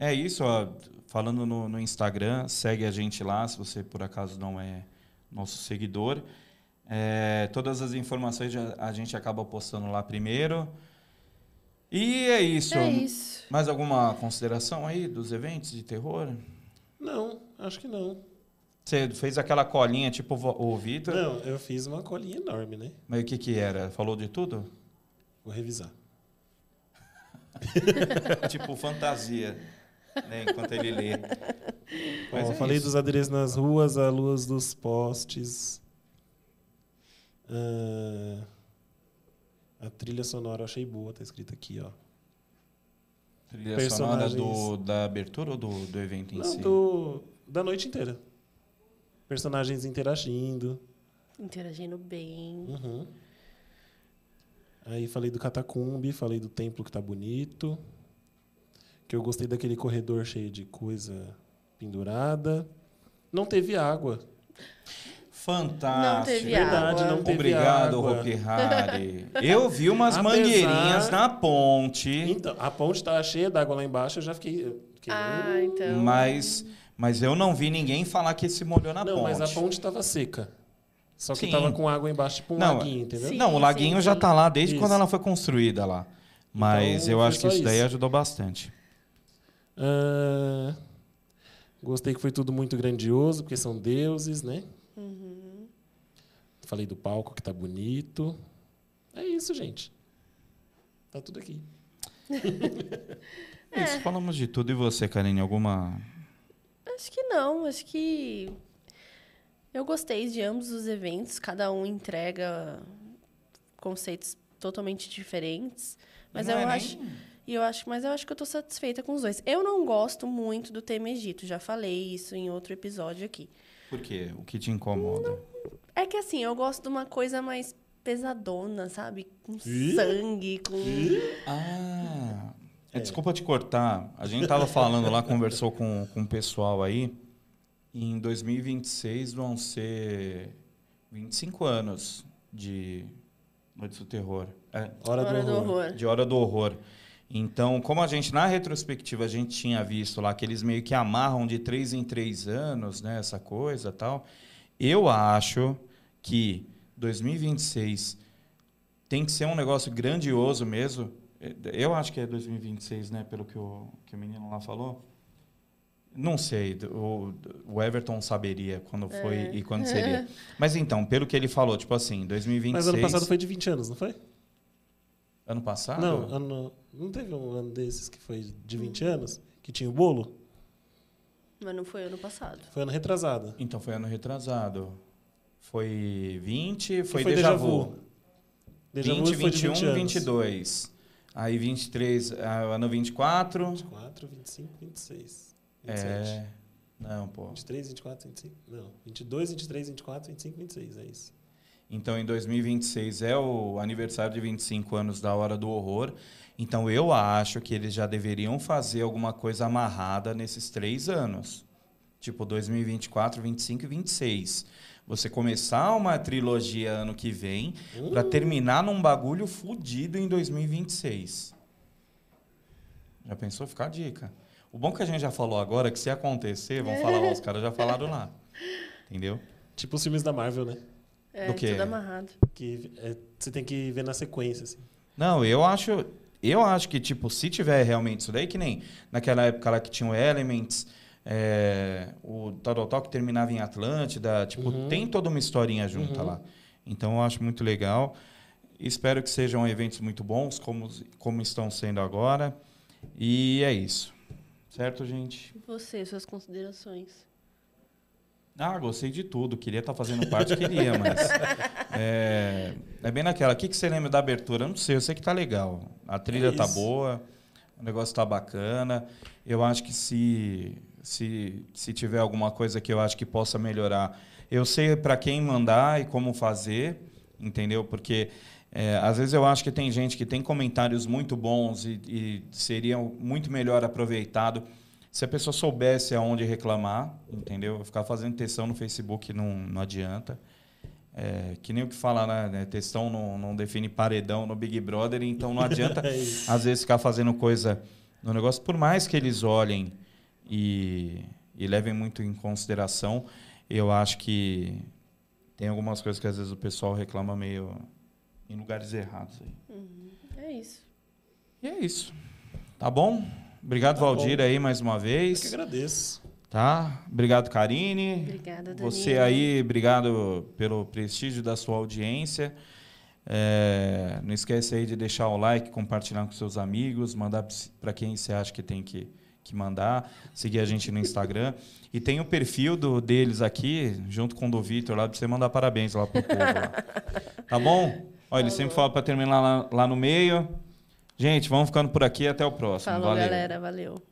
é isso. Ó, falando no, no Instagram, segue a gente lá, se você por acaso não é nosso seguidor. É, todas as informações a gente acaba postando lá primeiro. E é isso. É isso. Mais alguma consideração aí dos eventos de terror? Não, acho que não. Você fez aquela colinha tipo o Vitor, Não, eu fiz uma colinha enorme, né? mas o que que era? Falou de tudo? Vou revisar. tipo fantasia, né? Enquanto ele lê. Mas Ó, é falei isso. dos adereços nas ruas, a luz dos postes. Ah, a trilha sonora eu achei boa, tá escrito aqui, ó. Trilha sonora do, personagens. da abertura ou do, do evento em Não, si? do, da noite inteira. Personagens interagindo. Interagindo bem. Uhum. Aí falei do catacumbi, falei do templo que tá bonito. Que eu gostei daquele corredor cheio de coisa pendurada. Não teve água. Fantástico. Não teve Verdade, água. não teve Obrigado, água. Hopi Hari. Eu vi umas Apesar- mangueirinhas na ponte, Então, a ponte tava cheia d'água lá embaixo, eu já fiquei. fiquei, Ah, então. mas, mas eu não vi ninguém falar que se molhou na não, ponte. mas a ponte tava seca. Só que Sim. tava com água embaixo, tipo um Não, laguinho, entendeu? Sim, não, o laguinho já sim. tá lá desde Isso. quando ela foi construída lá. Mas Então, eu acho que isso daí ajudou bastante. Ah, gostei que foi tudo muito grandioso, porque são deuses, né? Uhum. Falei do palco que tá bonito. É isso, gente. Tá tudo aqui. É Isso, falamos de tudo. E você, Karine, alguma... Acho que não, acho que eu gostei de ambos os eventos, cada um entrega conceitos totalmente diferentes, mas Não eu é nem- acho e eu acho, mas eu acho que eu tô satisfeita com os dois. Eu não gosto muito do tema Egito, já falei isso em outro episódio aqui. Por quê? O que te incomoda? É que assim, eu gosto de uma coisa mais pesadona, sabe? Com Ih? sangue, com Ah, é, desculpa te cortar. A gente tava falando lá, conversou com, com o pessoal aí. E em 2026 vão ser 25 anos de Noites do Terror. É, Hora, Hora do horror. de Hora do Horror. Então, como a gente, na retrospectiva, a gente tinha visto lá que eles meio que amarram de três em três anos, né? Essa coisa tal. Eu acho que 2026 tem que ser um negócio grandioso mesmo. Eu acho que é 2026, né? Pelo que o, que o menino lá falou. Não sei, o, o Everton saberia quando foi É. e quando seria. Mas então, pelo que ele falou, tipo assim, 2026... Mas ano passado foi de 20 anos, não foi? Ano passado? Não, ano, não teve um ano desses que foi de 20 anos? Que tinha o bolo? mas não foi ano passado. Foi ano retrasado. Então foi ano retrasado. Foi 20, foi, foi déjà déjà vu. Déjà 20, vu foi de 21, 20 anos. 22. Aí 23, ah, ano 24. 24, 25, 26. 27. É. Não, pô. 23, 24, 25. Não. 22, 23, 24, 25, 26. É isso. Então em 2026 é o aniversário de 25 anos da Hora do Horror. Então eu acho que eles já deveriam fazer alguma coisa amarrada nesses três anos. Tipo 2024, 25 e 26. Você começar uma trilogia ano que vem Hum. Pra terminar num bagulho fudido em 2026. Já pensou? Ficar a dica. O bom que a gente já falou agora é que se acontecer, vão falar, os caras já falaram lá. Entendeu? Tipo os filmes da Marvel, né? É, Do quê? tudo amarrado. Que é, você tem que ver na sequência, assim. Não, eu acho, eu acho que tipo, se tiver realmente isso daí, que nem naquela época lá que tinha o Elements, é, o que terminava em Atlântida, tipo, Uhum. tem toda uma historinha junta Uhum. lá. Então eu acho muito legal. Espero que sejam eventos muito bons, como, como estão sendo agora. E é isso. Certo, gente? E você, suas considerações? Ah, gostei de tudo. Queria estar fazendo parte, queria, mas. É, é bem naquela. O que, que você lembra da abertura? Eu não sei, eu sei que tá legal. A trilha É tá boa, o negócio tá bacana. Eu acho que se, se, se tiver alguma coisa que eu acho que possa melhorar, eu sei para quem mandar e como fazer, entendeu? Porque é, às vezes eu acho que tem gente que tem comentários muito bons e, e seria muito melhor aproveitado Se a pessoa soubesse aonde reclamar, entendeu? Ficar fazendo textão no Facebook não, não adianta. É, que nem o que fala, né? né, Textão não, não define paredão no Big Brother, então não adianta, É às vezes, ficar fazendo coisa no negócio. Por mais que eles olhem e, e levem muito em consideração, eu acho que tem algumas coisas que às vezes o pessoal reclama meio em lugares errados. Aí. É isso. E é isso. Tá bom? Obrigado, Tá Valdir, bom. aí mais uma Eu que vez. agradeço. Tá? Obrigado, Karine. Obrigada, Danilo. Você aí, obrigado pelo prestígio da sua audiência. É, não esquece aí de deixar o like, compartilhar com seus amigos, mandar para quem você acha que tem que, que mandar, seguir a gente no Instagram. E tem o perfil do, deles aqui, junto com o do Vitor, lá, para você mandar parabéns lá pro povo. Lá. Tá bom? Olha, ele sempre fala para terminar lá, lá no meio. Gente, vamos ficando por aqui. Até o próximo. Falou, Valeu. galera. Valeu.